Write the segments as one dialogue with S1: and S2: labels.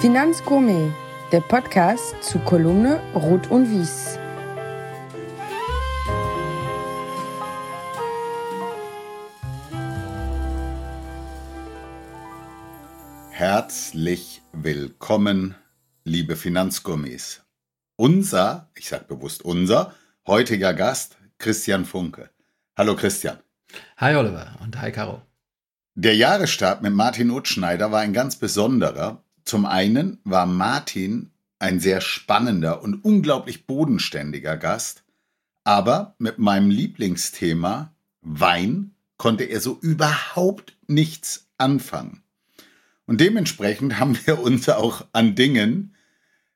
S1: Finanzgourmet, der Podcast zu Kolumne Rot und Wies.
S2: Herzlich willkommen, liebe Finanzgourmets. Unser, ich sage bewusst unser, heutiger Gast, Christian Funke. Hallo Christian.
S3: Hi Oliver und hi Caro.
S2: Der Jahresstart mit Martin Utschneider war ein ganz besonderer. Zum einen war Martin ein sehr spannender und unglaublich bodenständiger Gast, aber mit meinem Lieblingsthema Wein konnte er so überhaupt nichts anfangen. Und dementsprechend haben wir uns auch an Dingen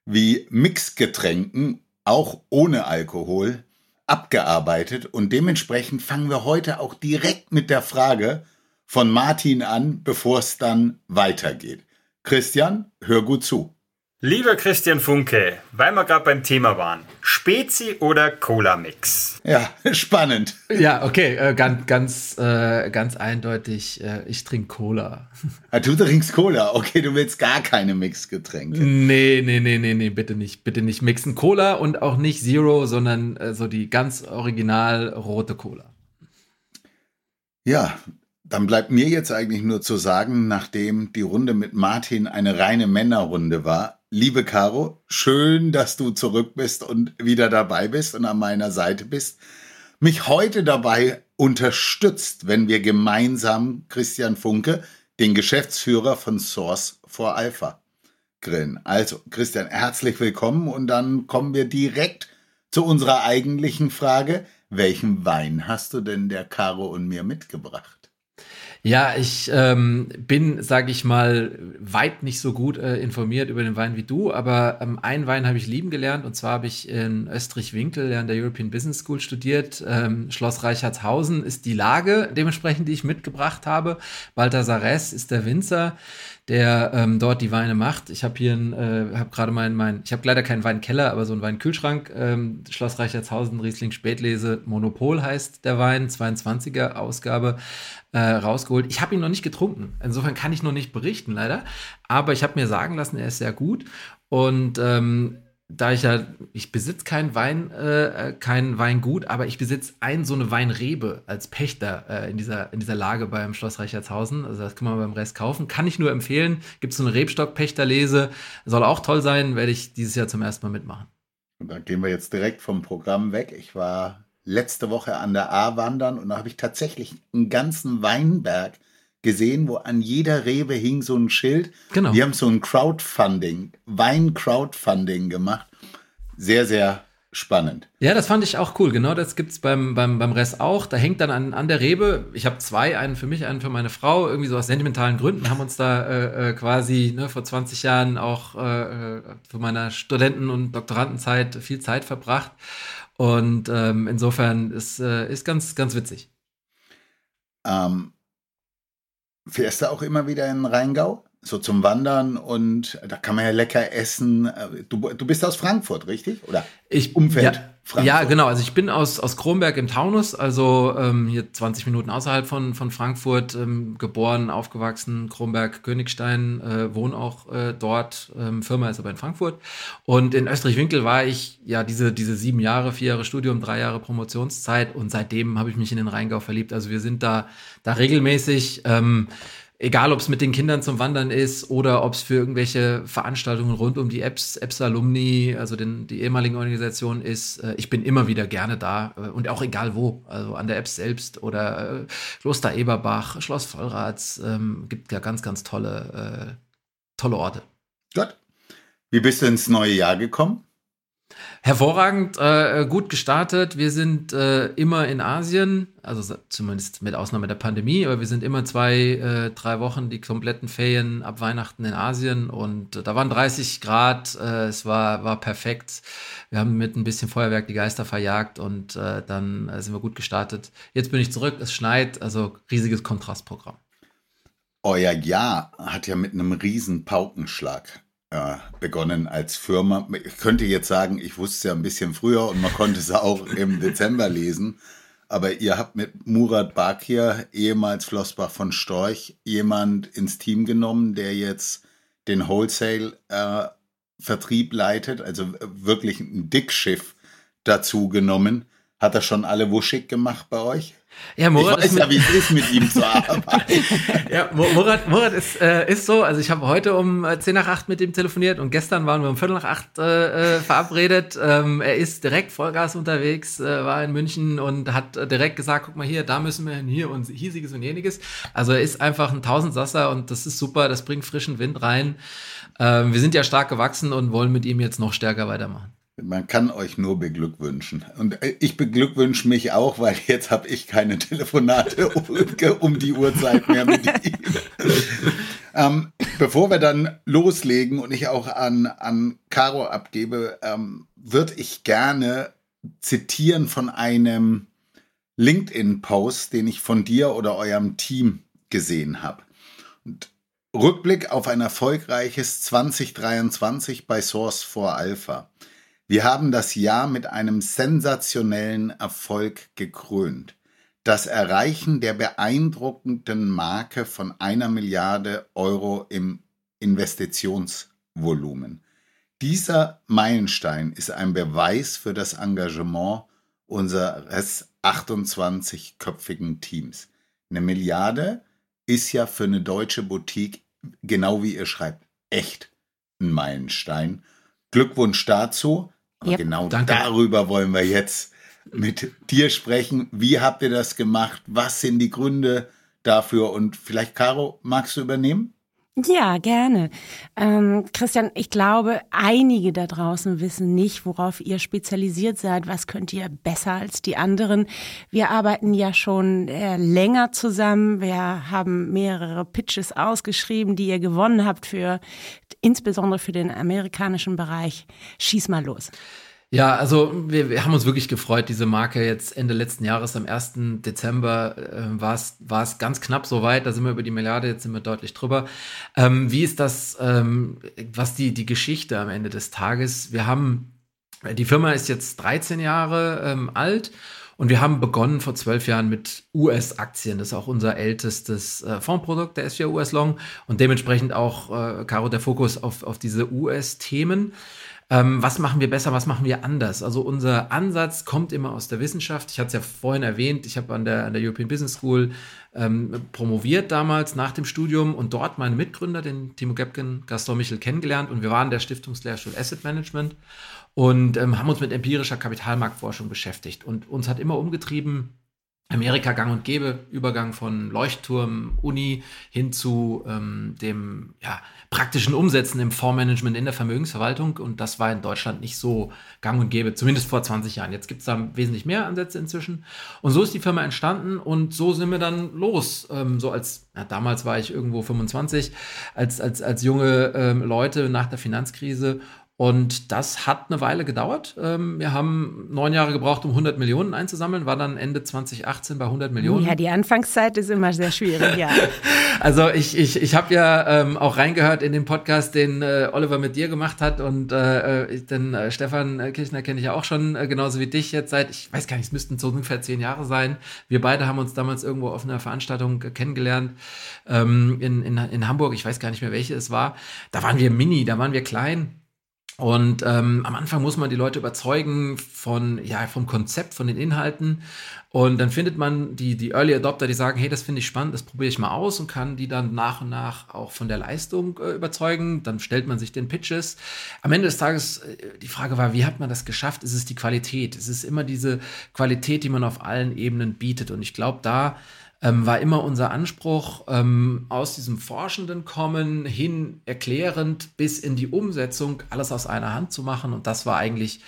S2: wie Mixgetränken, auch ohne Alkohol, abgearbeitet. Und dementsprechend fangen wir heute auch direkt mit der Frage von Martin an, bevor es dann weitergeht. Christian, hör gut zu.
S4: Lieber Christian Funke, weil wir gerade beim Thema waren, Spezi oder Cola-Mix?
S2: Ja, spannend.
S3: Ja, okay, äh, ganz, ganz, äh, ganz eindeutig, äh, ich trinke Cola.
S2: Ah, du trinkst Cola, okay, du willst gar keine Mixgetränke.
S3: Nee, nee, nee, nee, nee, bitte nicht, bitte nicht mixen. Cola und auch nicht Zero, sondern äh, so die ganz original rote Cola.
S2: Ja, dann bleibt mir jetzt eigentlich nur zu sagen, nachdem die Runde mit Martin eine reine Männerrunde war, liebe Caro, schön, dass du zurück bist und wieder dabei bist und an meiner Seite bist, mich heute dabei unterstützt, wenn wir gemeinsam Christian Funke, den Geschäftsführer von Source for Alpha, grillen. Also, Christian, herzlich willkommen und dann kommen wir direkt zu unserer eigentlichen Frage. Welchen Wein hast du denn der Caro und mir mitgebracht?
S3: Ja, ich ähm, bin, sage ich mal, weit nicht so gut äh, informiert über den Wein wie du, aber ähm, einen Wein habe ich lieben gelernt und zwar habe ich in Österreich-Winkel an der European Business School studiert. Ähm, Schloss Reichertshausen ist die Lage dementsprechend, die ich mitgebracht habe. Balthasar Ress ist der Winzer der ähm, dort die Weine macht. Ich habe hier, äh, habe gerade meinen, mein, ich habe leider keinen Weinkeller, aber so einen Weinkühlschrank. Ähm, Schloss Reichertshausen, Riesling Spätlese, Monopol heißt der Wein, 22er Ausgabe äh, rausgeholt. Ich habe ihn noch nicht getrunken. Insofern kann ich noch nicht berichten, leider. Aber ich habe mir sagen lassen, er ist sehr gut. Und ähm, da ich ja, ich besitze kein Wein, äh, kein Weingut, aber ich besitze ein so eine Weinrebe als Pächter äh, in, dieser, in dieser Lage beim Schloss Reichertshausen. Also das kann man beim Rest kaufen. Kann ich nur empfehlen. Gibt es so eine Rebstock-Pächterlese. Soll auch toll sein, werde ich dieses Jahr zum ersten Mal mitmachen.
S2: Und da gehen wir jetzt direkt vom Programm weg. Ich war letzte Woche an der A wandern und da habe ich tatsächlich einen ganzen Weinberg gesehen, wo an jeder Rebe hing so ein Schild. Genau. Die haben so ein Crowdfunding, Wein-Crowdfunding gemacht. Sehr, sehr spannend.
S3: Ja, das fand ich auch cool. Genau, das gibt's beim, beim, beim Rest auch. Da hängt dann an, an der Rebe, ich habe zwei, einen für mich, einen für meine Frau, irgendwie so aus sentimentalen Gründen, haben uns da äh, äh quasi ne, vor 20 Jahren auch äh, äh, für meiner Studenten- und Doktorandenzeit viel Zeit verbracht. Und ähm, insofern ist, äh, ist ganz, ganz witzig.
S2: Ähm, fährst du auch immer wieder in Rheingau? So zum Wandern und da kann man ja lecker essen. Du, du bist aus Frankfurt, richtig? Oder
S3: ich, Umfeld? Ja, Frankfurt. Ja, genau. Also ich bin aus, aus Kronberg im Taunus, also ähm, hier 20 Minuten außerhalb von, von Frankfurt, ähm, geboren, aufgewachsen, Kronberg, Königstein, äh, wohne auch äh, dort. Ähm, Firma ist aber in Frankfurt. Und in Österreich-Winkel war ich ja diese, diese sieben Jahre, vier Jahre Studium, drei Jahre Promotionszeit und seitdem habe ich mich in den Rheingau verliebt. Also wir sind da, da regelmäßig. Ähm, egal ob es mit den Kindern zum Wandern ist oder ob es für irgendwelche Veranstaltungen rund um die Apps, Apps Alumni, also den, die ehemaligen Organisation ist, äh, ich bin immer wieder gerne da äh, und auch egal wo, also an der Apps selbst oder äh, Kloster Eberbach, Schloss Vollrats, ähm, gibt ja ganz, ganz tolle, äh, tolle Orte.
S2: Gut. Wie bist du ins neue Jahr gekommen?
S3: Hervorragend, äh, gut gestartet. Wir sind äh, immer in Asien, also zumindest mit Ausnahme der Pandemie, aber wir sind immer zwei, äh, drei Wochen die kompletten Ferien ab Weihnachten in Asien und äh, da waren 30 Grad, äh, es war, war perfekt. Wir haben mit ein bisschen Feuerwerk die Geister verjagt und äh, dann sind wir gut gestartet. Jetzt bin ich zurück, es schneit, also riesiges Kontrastprogramm.
S2: Euer Jahr hat ja mit einem riesen Paukenschlag begonnen als Firma. Ich könnte jetzt sagen, ich wusste es ja ein bisschen früher und man konnte es auch im Dezember lesen. Aber ihr habt mit Murat Bakir, ehemals Flossbach von Storch, jemand ins Team genommen, der jetzt den Wholesale-Vertrieb äh, leitet, also wirklich ein Dickschiff dazu genommen. Hat er schon alle wuschig gemacht bei euch?
S3: Ja, Murat
S2: ich weiß ja, wie es ist, mit ihm zu arbeiten.
S3: ja, Murat, Murat ist, äh, ist so. Also ich habe heute um äh, 10 nach 8 mit ihm telefoniert und gestern waren wir um Viertel nach 8 äh, äh, verabredet. Ähm, er ist direkt Vollgas unterwegs, äh, war in München und hat äh, direkt gesagt, guck mal hier, da müssen wir hin, hier und hiesiges und jeniges. Also er ist einfach ein Tausendsasser und das ist super, das bringt frischen Wind rein. Ähm, wir sind ja stark gewachsen und wollen mit ihm jetzt noch stärker weitermachen.
S2: Man kann euch nur beglückwünschen. Und äh, ich beglückwünsche mich auch, weil jetzt habe ich keine Telefonate um die Uhrzeit mehr mit ihm. ähm, bevor wir dann loslegen und ich auch an, an Caro abgebe, ähm, würde ich gerne zitieren von einem LinkedIn-Post, den ich von dir oder eurem Team gesehen habe. Rückblick auf ein erfolgreiches 2023 bei Source 4 Alpha. Wir haben das Jahr mit einem sensationellen Erfolg gekrönt. Das Erreichen der beeindruckenden Marke von einer Milliarde Euro im Investitionsvolumen. Dieser Meilenstein ist ein Beweis für das Engagement unseres 28-köpfigen Teams. Eine Milliarde ist ja für eine deutsche Boutique, genau wie ihr schreibt, echt ein Meilenstein. Glückwunsch dazu. Aber yep. genau Danke. darüber wollen wir jetzt mit dir sprechen. Wie habt ihr das gemacht? Was sind die Gründe dafür? Und vielleicht, Caro, magst du übernehmen?
S5: Ja, gerne. Ähm, Christian, ich glaube, einige da draußen wissen nicht, worauf ihr spezialisiert seid. Was könnt ihr besser als die anderen? Wir arbeiten ja schon äh, länger zusammen. Wir haben mehrere Pitches ausgeschrieben, die ihr gewonnen habt für, insbesondere für den amerikanischen Bereich. Schieß mal los.
S3: Ja, also wir, wir haben uns wirklich gefreut, diese Marke jetzt Ende letzten Jahres, am 1. Dezember äh, war es ganz knapp so weit, da sind wir über die Milliarde, jetzt sind wir deutlich drüber. Ähm, wie ist das, ähm, was die, die Geschichte am Ende des Tages? Wir haben, die Firma ist jetzt 13 Jahre ähm, alt und wir haben begonnen vor zwölf Jahren mit US-Aktien. Das ist auch unser ältestes äh, Fondsprodukt, der S4 US Long und dementsprechend auch, äh, Caro, der Fokus auf, auf diese US-Themen. Ähm, was machen wir besser, was machen wir anders? Also unser Ansatz kommt immer aus der Wissenschaft. Ich hatte es ja vorhin erwähnt, ich habe an der, an der European Business School ähm, promoviert damals nach dem Studium und dort meinen Mitgründer, den Timo Gebken, Gaston Michel, kennengelernt und wir waren der Stiftungslehrstuhl Asset Management und ähm, haben uns mit empirischer Kapitalmarktforschung beschäftigt und uns hat immer umgetrieben, Amerika gang und gäbe, Übergang von Leuchtturm, Uni hin zu ähm, dem ja, praktischen Umsetzen im Fondsmanagement in der Vermögensverwaltung. Und das war in Deutschland nicht so gang und gäbe, zumindest vor 20 Jahren. Jetzt gibt es da wesentlich mehr Ansätze inzwischen. Und so ist die Firma entstanden und so sind wir dann los. Ähm, so als, ja, damals war ich irgendwo 25, als, als, als junge ähm, Leute nach der Finanzkrise und das hat eine Weile gedauert. Ähm, wir haben neun Jahre gebraucht, um 100 Millionen einzusammeln, war dann Ende 2018 bei 100 Millionen.
S5: Ja, die Anfangszeit ist immer sehr schwierig, ja.
S3: also ich, ich, ich habe ja ähm, auch reingehört in den Podcast, den äh, Oliver mit dir gemacht hat und äh, äh den äh, Stefan Kirchner kenne ich ja auch schon, äh, genauso wie dich jetzt seit, ich weiß gar nicht, es müssten so ungefähr zehn Jahre sein. Wir beide haben uns damals irgendwo auf einer Veranstaltung kennengelernt ähm, in, in, in Hamburg, ich weiß gar nicht mehr, welche es war. Da waren wir mini, da waren wir klein und ähm, am Anfang muss man die Leute überzeugen von, ja, vom Konzept, von den Inhalten. Und dann findet man die, die Early Adopter, die sagen, hey, das finde ich spannend, das probiere ich mal aus und kann die dann nach und nach auch von der Leistung äh, überzeugen. Dann stellt man sich den Pitches. Am Ende des Tages, äh, die Frage war, wie hat man das geschafft? Ist es die Qualität? Es ist immer diese Qualität, die man auf allen Ebenen bietet. Und ich glaube, da ähm, war immer unser Anspruch, ähm, aus diesem Forschenden kommen, hin erklärend bis in die Umsetzung, alles aus einer Hand zu machen. Und das war eigentlich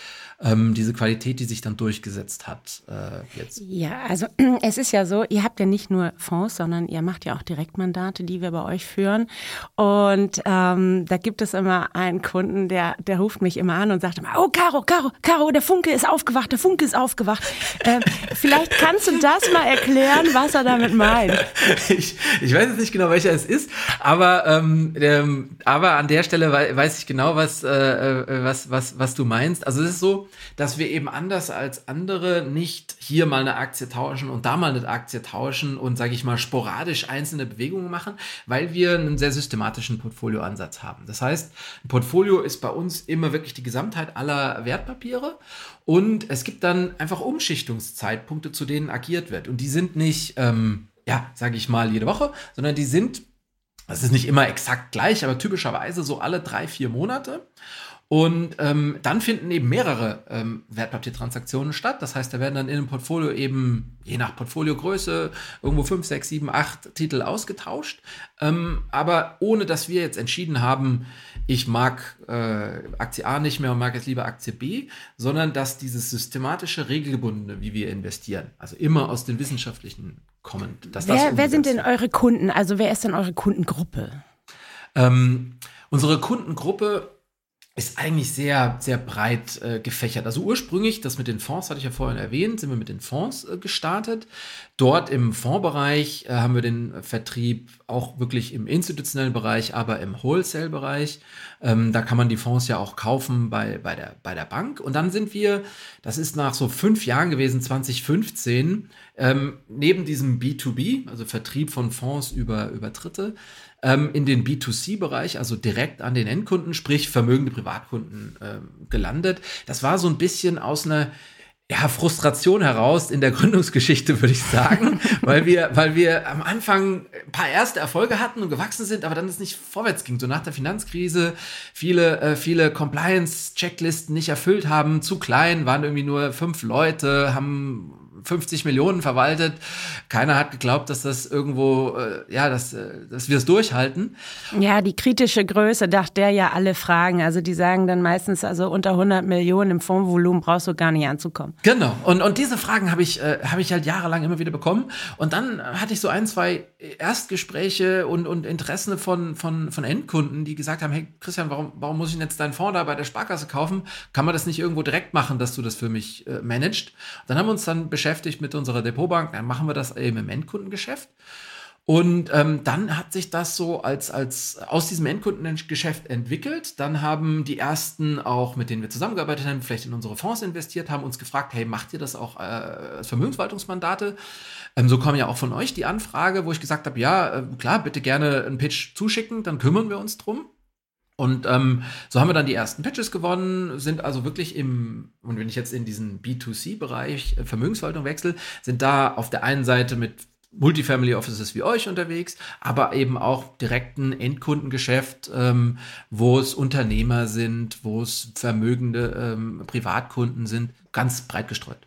S3: ähm, diese Qualität, die sich dann durchgesetzt hat äh, jetzt.
S5: Ja, also es ist ja so, ihr habt ja nicht nur Fonds, sondern ihr macht ja auch Direktmandate, die wir bei euch führen. Und ähm, da gibt es immer einen Kunden, der, der ruft mich immer an und sagt immer, oh Caro, Caro, Caro, der Funke ist aufgewacht, der Funke ist aufgewacht. äh, vielleicht kannst du das mal erklären, was er damit damit meint.
S3: ich, ich weiß jetzt nicht genau, welcher es ist, aber, ähm, ähm, aber an der Stelle weiß ich genau, was, äh, äh, was, was, was du meinst. Also es ist so, dass wir eben anders als andere nicht hier mal eine Aktie tauschen und da mal eine Aktie tauschen und, sage ich mal, sporadisch einzelne Bewegungen machen, weil wir einen sehr systematischen Portfolioansatz haben. Das heißt, ein Portfolio ist bei uns immer wirklich die Gesamtheit aller Wertpapiere und es gibt dann einfach Umschichtungszeitpunkte, zu denen agiert wird. Und die sind nicht, ähm, ja, sage ich mal, jede Woche, sondern die sind, das ist nicht immer exakt gleich, aber typischerweise so alle drei, vier Monate. Und ähm, dann finden eben mehrere ähm, Wertpapiertransaktionen statt. Das heißt, da werden dann in einem Portfolio eben, je nach Portfoliogröße, irgendwo fünf, sechs, sieben, acht Titel ausgetauscht. Ähm, aber ohne dass wir jetzt entschieden haben, ich mag äh, Aktie A nicht mehr und mag jetzt lieber Aktie B, sondern dass dieses systematische, regelgebundene, wie wir investieren, also immer aus den wissenschaftlichen kommen. Dass
S5: wer, wer sind denn eure Kunden? Also wer ist denn eure Kundengruppe?
S3: Ähm, unsere Kundengruppe ist eigentlich sehr, sehr breit äh, gefächert. Also ursprünglich, das mit den Fonds hatte ich ja vorhin erwähnt, sind wir mit den Fonds äh, gestartet. Dort im Fondsbereich äh, haben wir den Vertrieb auch wirklich im institutionellen Bereich, aber im Wholesale-Bereich. Ähm, da kann man die Fonds ja auch kaufen bei, bei, der, bei der Bank. Und dann sind wir, das ist nach so fünf Jahren gewesen, 2015, ähm, neben diesem B2B, also Vertrieb von Fonds über, über Dritte, ähm, in den B2C-Bereich, also direkt an den Endkunden, sprich vermögende Privatkunden ähm, gelandet. Das war so ein bisschen aus einer ja, Frustration heraus in der Gründungsgeschichte, würde ich sagen, weil wir, weil wir am Anfang ein paar erste Erfolge hatten und gewachsen sind, aber dann es nicht vorwärts ging. So nach der Finanzkrise viele, äh, viele Compliance-Checklisten nicht erfüllt haben, zu klein, waren irgendwie nur fünf Leute, haben 50 Millionen verwaltet. Keiner hat geglaubt, dass das irgendwo, äh, ja, dass, äh, dass wir es durchhalten.
S5: Ja, die kritische Größe, dachte der ja alle fragen. Also die sagen dann meistens, also unter 100 Millionen im Fondsvolumen brauchst du gar nicht anzukommen.
S3: Genau. Und, und diese Fragen habe ich, äh, habe ich halt jahrelang immer wieder bekommen. Und dann hatte ich so ein, zwei Erstgespräche und, und Interessen von, von, von Endkunden, die gesagt haben, hey Christian, warum, warum muss ich denn jetzt deinen Fonds da bei der Sparkasse kaufen? Kann man das nicht irgendwo direkt machen, dass du das für mich äh, managst? Dann haben wir uns dann beschäftigt, beschäftigt mit unserer Depotbank, dann machen wir das eben im Endkundengeschäft. Und ähm, dann hat sich das so als, als aus diesem Endkundengeschäft entwickelt. Dann haben die ersten auch, mit denen wir zusammengearbeitet haben, vielleicht in unsere Fonds investiert, haben uns gefragt, hey, macht ihr das auch äh, als Vermögensverwaltungsmandate? Ähm, so kam ja auch von euch die Anfrage, wo ich gesagt habe, ja, äh, klar, bitte gerne einen Pitch zuschicken, dann kümmern wir uns drum. Und ähm, so haben wir dann die ersten Pitches gewonnen, sind also wirklich im, und wenn ich jetzt in diesen B2C-Bereich äh, Vermögensverwaltung wechsle, sind da auf der einen Seite mit Multifamily Offices wie euch unterwegs, aber eben auch direkten Endkundengeschäft, ähm, wo es Unternehmer sind, wo es vermögende ähm, Privatkunden sind, ganz breit gestreut.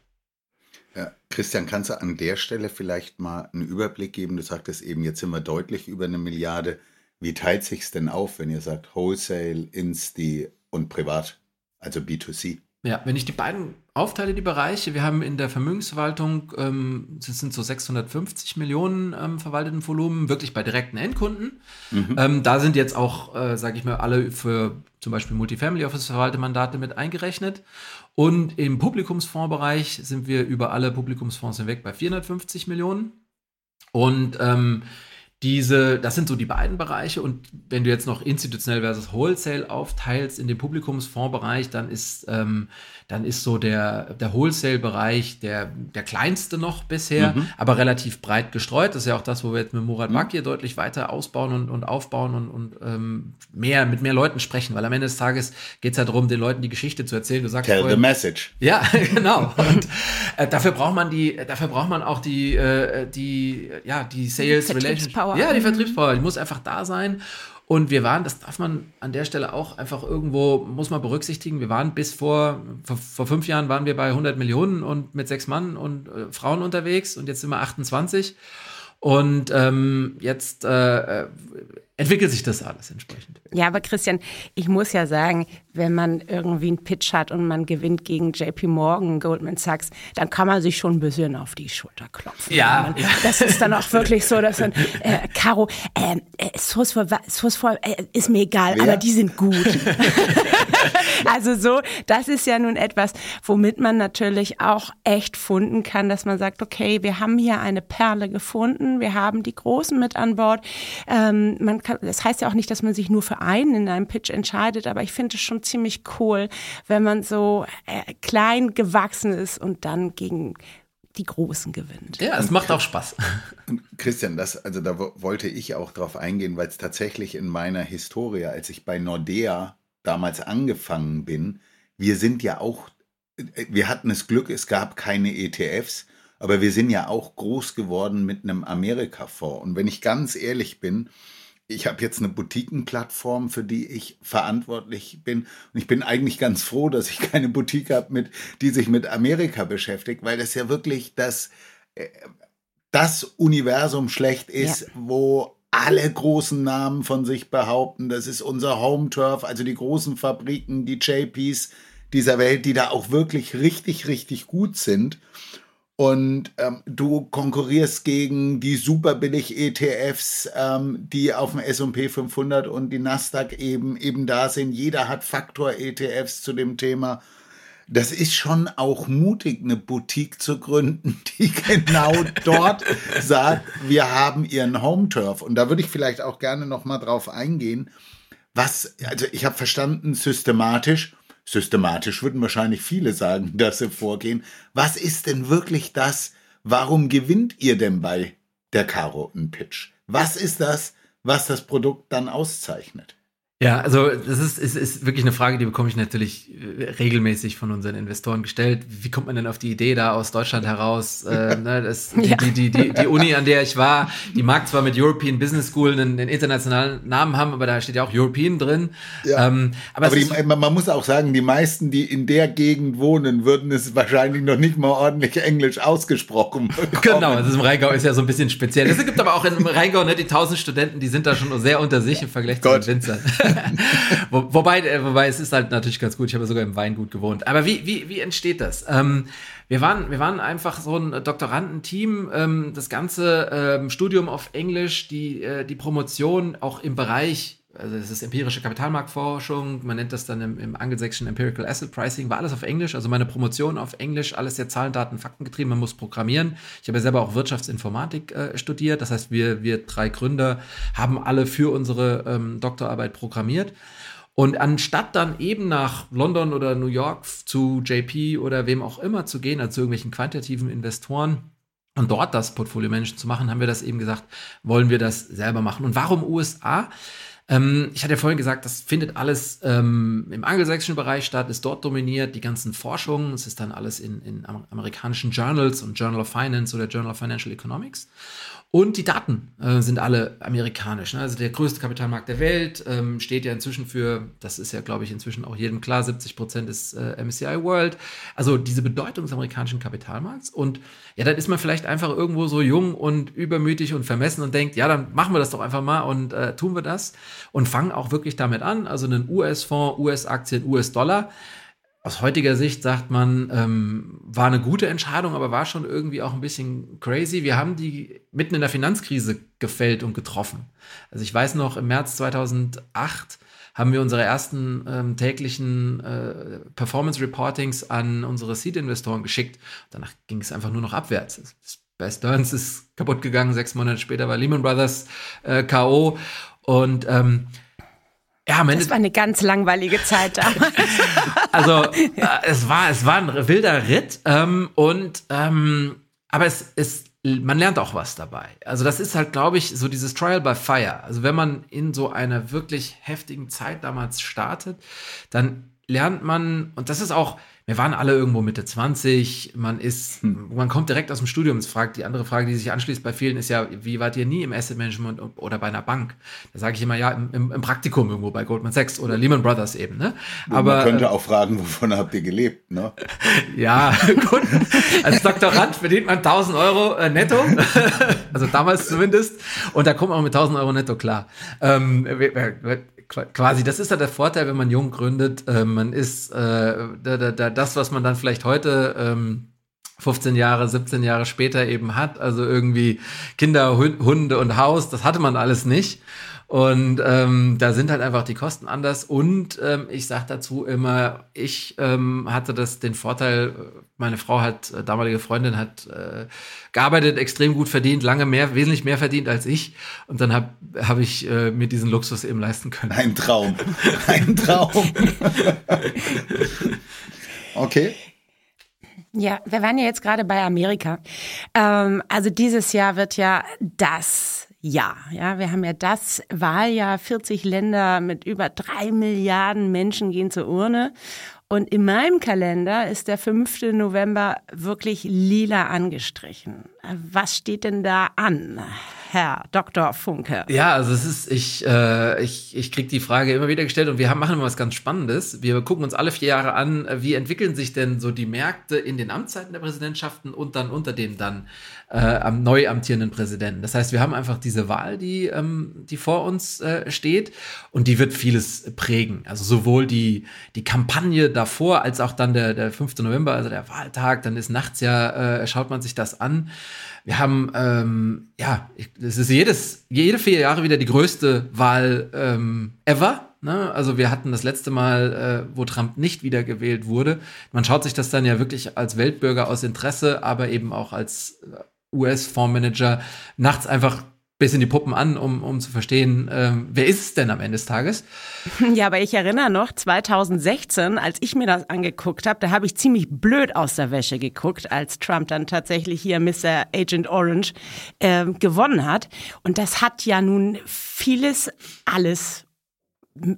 S2: Ja, Christian, kannst du an der Stelle vielleicht mal einen Überblick geben? Du sagtest eben, jetzt sind wir deutlich über eine Milliarde. Wie teilt sich es denn auf, wenn ihr sagt Wholesale, Insti und Privat, also B2C?
S3: Ja, wenn ich die beiden aufteile, die Bereiche, wir haben in der Vermögensverwaltung, ähm, das sind so 650 Millionen ähm, verwalteten Volumen, wirklich bei direkten Endkunden. Mhm. Ähm, da sind jetzt auch, äh, sage ich mal, alle für zum Beispiel Multifamily Office verwaltete Mandate mit eingerechnet. Und im Publikumsfondsbereich sind wir über alle Publikumsfonds hinweg bei 450 Millionen. Und ähm, diese, das sind so die beiden Bereiche. Und wenn du jetzt noch institutionell versus Wholesale aufteilst in dem Publikumsfondsbereich, dann ist, ähm, dann ist so der, der Wholesale-Bereich der, der kleinste noch bisher, mhm. aber relativ breit gestreut. Das ist ja auch das, wo wir jetzt mit Murat mhm. hier deutlich weiter ausbauen und, und aufbauen und, und ähm, mehr, mit mehr Leuten sprechen, weil am Ende des Tages geht es ja darum, den Leuten die Geschichte zu erzählen. Du sagst
S2: Tell vorhin, the message.
S3: Ja, genau. Und äh, dafür braucht man die, dafür braucht man auch die, äh, die, ja, die Sales Relationship. Vertriebspower. Ja, die Vertriebspower, die muss einfach da sein. Und wir waren, das darf man an der Stelle auch einfach irgendwo, muss man berücksichtigen, wir waren bis vor, vor, vor fünf Jahren waren wir bei 100 Millionen und mit sechs Mann und äh, Frauen unterwegs und jetzt sind wir 28. Und ähm, jetzt äh, entwickelt sich das alles entsprechend.
S5: Ja, aber Christian, ich muss ja sagen, wenn man irgendwie einen Pitch hat und man gewinnt gegen JP Morgan, Goldman Sachs, dann kann man sich schon ein bisschen auf die Schulter klopfen.
S3: Ja.
S5: Man, das ist dann auch wirklich so, dass man, äh, Caro, äh, äh, Source for, Source for äh, ist mir egal, Wer? aber die sind gut. also so, das ist ja nun etwas, womit man natürlich auch echt funden kann, dass man sagt, okay, wir haben hier eine Perle gefunden, wir haben die Großen mit an Bord. Ähm, man kann, das heißt ja auch nicht, dass man sich nur für einen in einem Pitch entscheidet, aber ich finde es schon ziemlich cool, wenn man so äh, klein gewachsen ist und dann gegen die Großen gewinnt.
S3: Ja, es macht auch Spaß.
S2: Christian, das, also da wollte ich auch drauf eingehen, weil es tatsächlich in meiner Historie, als ich bei Nordea damals angefangen bin, wir sind ja auch, wir hatten das Glück, es gab keine ETFs, aber wir sind ja auch groß geworden mit einem Amerika-Fonds. Und wenn ich ganz ehrlich bin, ich habe jetzt eine Boutiquenplattform, für die ich verantwortlich bin. Und ich bin eigentlich ganz froh, dass ich keine Boutique habe, die sich mit Amerika beschäftigt, weil das ja wirklich das, äh, das Universum schlecht ist, ja. wo alle großen Namen von sich behaupten. Das ist unser Home Turf, also die großen Fabriken, die JPs dieser Welt, die da auch wirklich richtig, richtig gut sind. Und ähm, du konkurrierst gegen die super billig ETFs, ähm, die auf dem S&P 500 und die Nasdaq eben eben da sind. Jeder hat Faktor ETFs zu dem Thema. Das ist schon auch mutig, eine Boutique zu gründen, die genau dort sagt, wir haben ihren Home Turf. Und da würde ich vielleicht auch gerne noch mal drauf eingehen. Was, also ich habe verstanden, systematisch systematisch würden wahrscheinlich viele sagen, dass sie vorgehen. Was ist denn wirklich das? Warum gewinnt ihr denn bei der Karo einen Pitch? Was ist das, was das Produkt dann auszeichnet?
S3: Ja, also das ist, ist, ist wirklich eine Frage, die bekomme ich natürlich äh, regelmäßig von unseren Investoren gestellt. Wie kommt man denn auf die Idee da aus Deutschland heraus? Äh, ne, das, die, ja. die, die, die, die Uni, an der ich war, die mag zwar mit European Business School einen, einen internationalen Namen haben, aber da steht ja auch European drin.
S2: Ja. Ähm, aber, aber die, man muss auch sagen, die meisten, die in der Gegend wohnen, würden es wahrscheinlich noch nicht mal ordentlich Englisch ausgesprochen bekommen.
S3: Genau, das im Rheingau ist ja so ein bisschen speziell. Es gibt aber auch im Rheingau ne, die tausend Studenten, die sind da schon sehr unter sich im Vergleich zu den Winzern. Wo, wobei, äh, wobei es ist halt natürlich ganz gut. Ich habe sogar im Weingut gewohnt. Aber wie, wie, wie entsteht das? Ähm, wir waren, wir waren einfach so ein Doktorandenteam. Ähm, das ganze ähm, Studium auf Englisch, die, äh, die Promotion auch im Bereich also das ist empirische Kapitalmarktforschung, man nennt das dann im, im angelsächsischen Empirical Asset Pricing, war alles auf Englisch, also meine Promotion auf Englisch, alles sehr Zahlen, Daten, Fakten getrieben, man muss programmieren. Ich habe ja selber auch Wirtschaftsinformatik äh, studiert, das heißt, wir, wir drei Gründer haben alle für unsere ähm, Doktorarbeit programmiert. Und anstatt dann eben nach London oder New York zu JP oder wem auch immer zu gehen, also zu irgendwelchen quantitativen Investoren, und dort das Portfolio Managen zu machen, haben wir das eben gesagt, wollen wir das selber machen. Und warum USA? Ähm, ich hatte ja vorhin gesagt, das findet alles ähm, im angelsächsischen Bereich statt, ist dort dominiert, die ganzen Forschungen, es ist dann alles in, in amerikanischen Journals und Journal of Finance oder Journal of Financial Economics. Und die Daten äh, sind alle amerikanisch. Ne? Also der größte Kapitalmarkt der Welt ähm, steht ja inzwischen für, das ist ja, glaube ich, inzwischen auch jedem klar, 70 Prozent ist äh, MSCI World. Also diese Bedeutung des amerikanischen Kapitalmarkts. Und ja, dann ist man vielleicht einfach irgendwo so jung und übermütig und vermessen und denkt, ja, dann machen wir das doch einfach mal und äh, tun wir das und fangen auch wirklich damit an. Also einen US-Fonds, US-Aktien, US-Dollar aus heutiger Sicht sagt man, ähm, war eine gute Entscheidung, aber war schon irgendwie auch ein bisschen crazy. Wir haben die mitten in der Finanzkrise gefällt und getroffen. Also ich weiß noch, im März 2008 haben wir unsere ersten ähm, täglichen äh, Performance Reportings an unsere Seed-Investoren geschickt. Danach ging es einfach nur noch abwärts. Bei Stearns ist kaputt gegangen, sechs Monate später war Lehman Brothers äh, K.O. Und ähm,
S5: ja, am Ende, das war eine ganz langweilige Zeit damals.
S3: also äh, es war es war ein wilder Ritt ähm, und ähm, aber es ist man lernt auch was dabei. Also das ist halt, glaube ich, so dieses Trial by Fire. Also wenn man in so einer wirklich heftigen Zeit damals startet, dann lernt man, und das ist auch, wir waren alle irgendwo Mitte 20, man ist, hm. man kommt direkt aus dem Studium. Es fragt, die andere Frage, die sich anschließt bei vielen, ist ja, wie wart ihr nie im Asset Management oder bei einer Bank? Da sage ich immer, ja, im, im, Praktikum irgendwo bei Goldman Sachs oder Lehman Brothers eben, ne?
S2: Aber. Man könnte äh, auch fragen, wovon habt ihr gelebt, ne?
S3: ja, gut. Als Doktorand verdient man 1000 Euro äh, netto. also damals zumindest. Und da kommt man auch mit 1000 Euro netto klar. Ähm, quasi, das ist ja der Vorteil, wenn man jung gründet. Äh, man ist äh, da, da, da, das, was man dann vielleicht heute ähm, 15 Jahre, 17 Jahre später eben hat. Also irgendwie Kinder, Hunde und Haus, das hatte man alles nicht. Und ähm, da sind halt einfach die Kosten anders. Und ähm, ich sage dazu immer, ich ähm, hatte das den Vorteil, meine Frau hat, äh, damalige Freundin hat äh, gearbeitet, extrem gut verdient, lange mehr, wesentlich mehr verdient als ich. Und dann habe hab ich äh, mir diesen Luxus eben leisten können.
S2: Ein Traum. Ein Traum. okay.
S5: Ja, wir waren ja jetzt gerade bei Amerika. Ähm, also dieses Jahr wird ja das Jahr. Ja, wir haben ja das Wahljahr, 40 Länder mit über drei Milliarden Menschen gehen zur Urne. Und in meinem Kalender ist der 5. November wirklich lila angestrichen. Was steht denn da an? Herr Dr. Funke?
S3: Ja, also es ist, ich, äh, ich, ich kriege die Frage immer wieder gestellt und wir haben, machen immer was ganz Spannendes. Wir gucken uns alle vier Jahre an, wie entwickeln sich denn so die Märkte in den Amtszeiten der Präsidentschaften und dann unter dem dann äh, am neu amtierenden Präsidenten. Das heißt, wir haben einfach diese Wahl, die, ähm, die vor uns äh, steht und die wird vieles prägen. Also sowohl die, die Kampagne davor als auch dann der, der 5. November, also der Wahltag, dann ist nachts ja, äh, schaut man sich das an. Wir haben, ähm, ja, es ist jedes, jede vier Jahre wieder die größte Wahl ähm, ever. Ne? Also wir hatten das letzte Mal, äh, wo Trump nicht wiedergewählt wurde. Man schaut sich das dann ja wirklich als Weltbürger aus Interesse, aber eben auch als US-Fondsmanager nachts einfach bisschen die Puppen an, um, um zu verstehen, ähm, wer ist es denn am Ende des Tages?
S5: Ja, aber ich erinnere noch, 2016, als ich mir das angeguckt habe, da habe ich ziemlich blöd aus der Wäsche geguckt, als Trump dann tatsächlich hier Mr. Agent Orange äh, gewonnen hat. Und das hat ja nun vieles, alles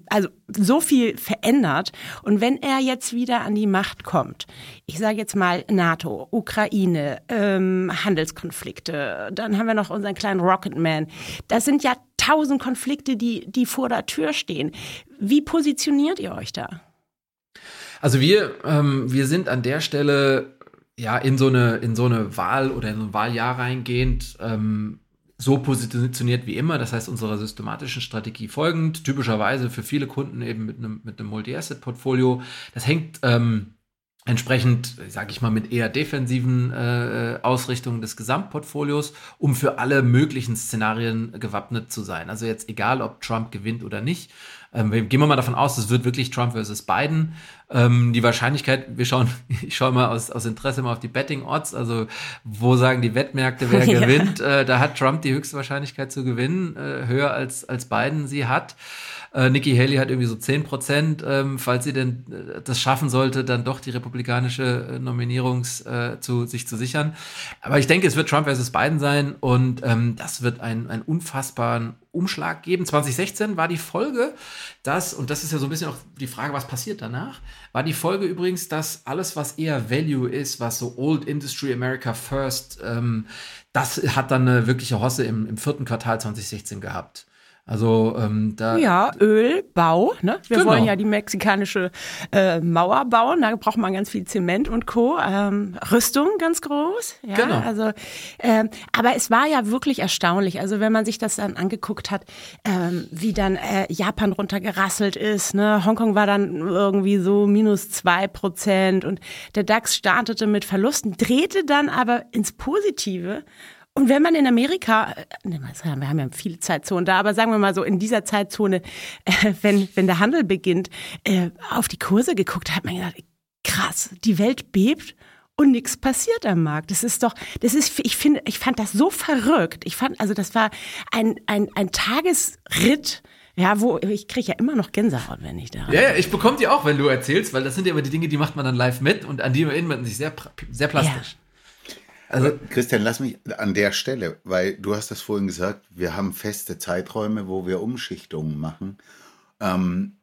S5: also so viel verändert. Und wenn er jetzt wieder an die Macht kommt, ich sage jetzt mal NATO, Ukraine, ähm, Handelskonflikte, dann haben wir noch unseren kleinen Rocketman. Das sind ja tausend Konflikte, die, die vor der Tür stehen. Wie positioniert ihr euch da?
S3: Also wir, ähm, wir sind an der Stelle ja in so eine, in so eine Wahl oder in so ein Wahljahr reingehend ähm, so positioniert wie immer, das heißt unserer systematischen Strategie folgend, typischerweise für viele Kunden eben mit einem, mit einem Multi-Asset-Portfolio. Das hängt ähm, entsprechend, sage ich mal, mit eher defensiven äh, Ausrichtungen des Gesamtportfolios, um für alle möglichen Szenarien gewappnet zu sein. Also jetzt egal, ob Trump gewinnt oder nicht, ähm, gehen wir mal davon aus, es wird wirklich Trump versus Biden. Ähm, die Wahrscheinlichkeit, wir schauen, ich schaue mal aus, aus Interesse mal auf die Betting Odds, also wo sagen die Wettmärkte, wer ja. gewinnt. Äh, da hat Trump die höchste Wahrscheinlichkeit zu gewinnen, äh, höher als, als Biden sie hat. Äh, Nikki Haley hat irgendwie so 10 Prozent, ähm, falls sie denn äh, das schaffen sollte, dann doch die republikanische äh, Nominierungs äh, zu sich zu sichern. Aber ich denke, es wird Trump versus Biden sein und ähm, das wird einen, einen unfassbaren Umschlag geben. 2016 war die Folge, dass, und das ist ja so ein bisschen auch die Frage, was passiert danach, war die Folge übrigens, dass alles, was eher Value ist, was so Old Industry America First, ähm, das hat dann eine wirkliche Hosse im, im vierten Quartal 2016 gehabt. Also ähm, da.
S5: Ja, Öl, Bau. Ne? Wir genau. wollen ja die mexikanische äh, Mauer bauen. Da braucht man ganz viel Zement und Co. Ähm, Rüstung ganz groß. Ja, genau. Also, ähm, aber es war ja wirklich erstaunlich. Also wenn man sich das dann angeguckt hat, ähm, wie dann äh, Japan runtergerasselt ist. Ne? Hongkong war dann irgendwie so minus zwei Prozent und der DAX startete mit Verlusten, drehte dann aber ins Positive und wenn man in Amerika, äh, wir haben ja viele Zeitzonen da, aber sagen wir mal so, in dieser Zeitzone, äh, wenn, wenn der Handel beginnt, äh, auf die Kurse geguckt, hat man gedacht, krass, die Welt bebt und nichts passiert am Markt. Das ist doch, das ist, ich finde, ich fand das so verrückt. Ich fand, also das war ein, ein, ein Tagesritt, ja, wo ich kriege ja immer noch Gänsehaut, wenn ich da.
S3: Ja, ja, ich bekomme die auch, wenn du erzählst, weil das sind ja immer die Dinge, die macht man dann live mit und an die erinnert man sich sehr, sehr plastisch. Ja.
S2: Also Christian, lass mich an der Stelle, weil du hast das vorhin gesagt, wir haben feste Zeiträume, wo wir Umschichtungen machen. Ähm,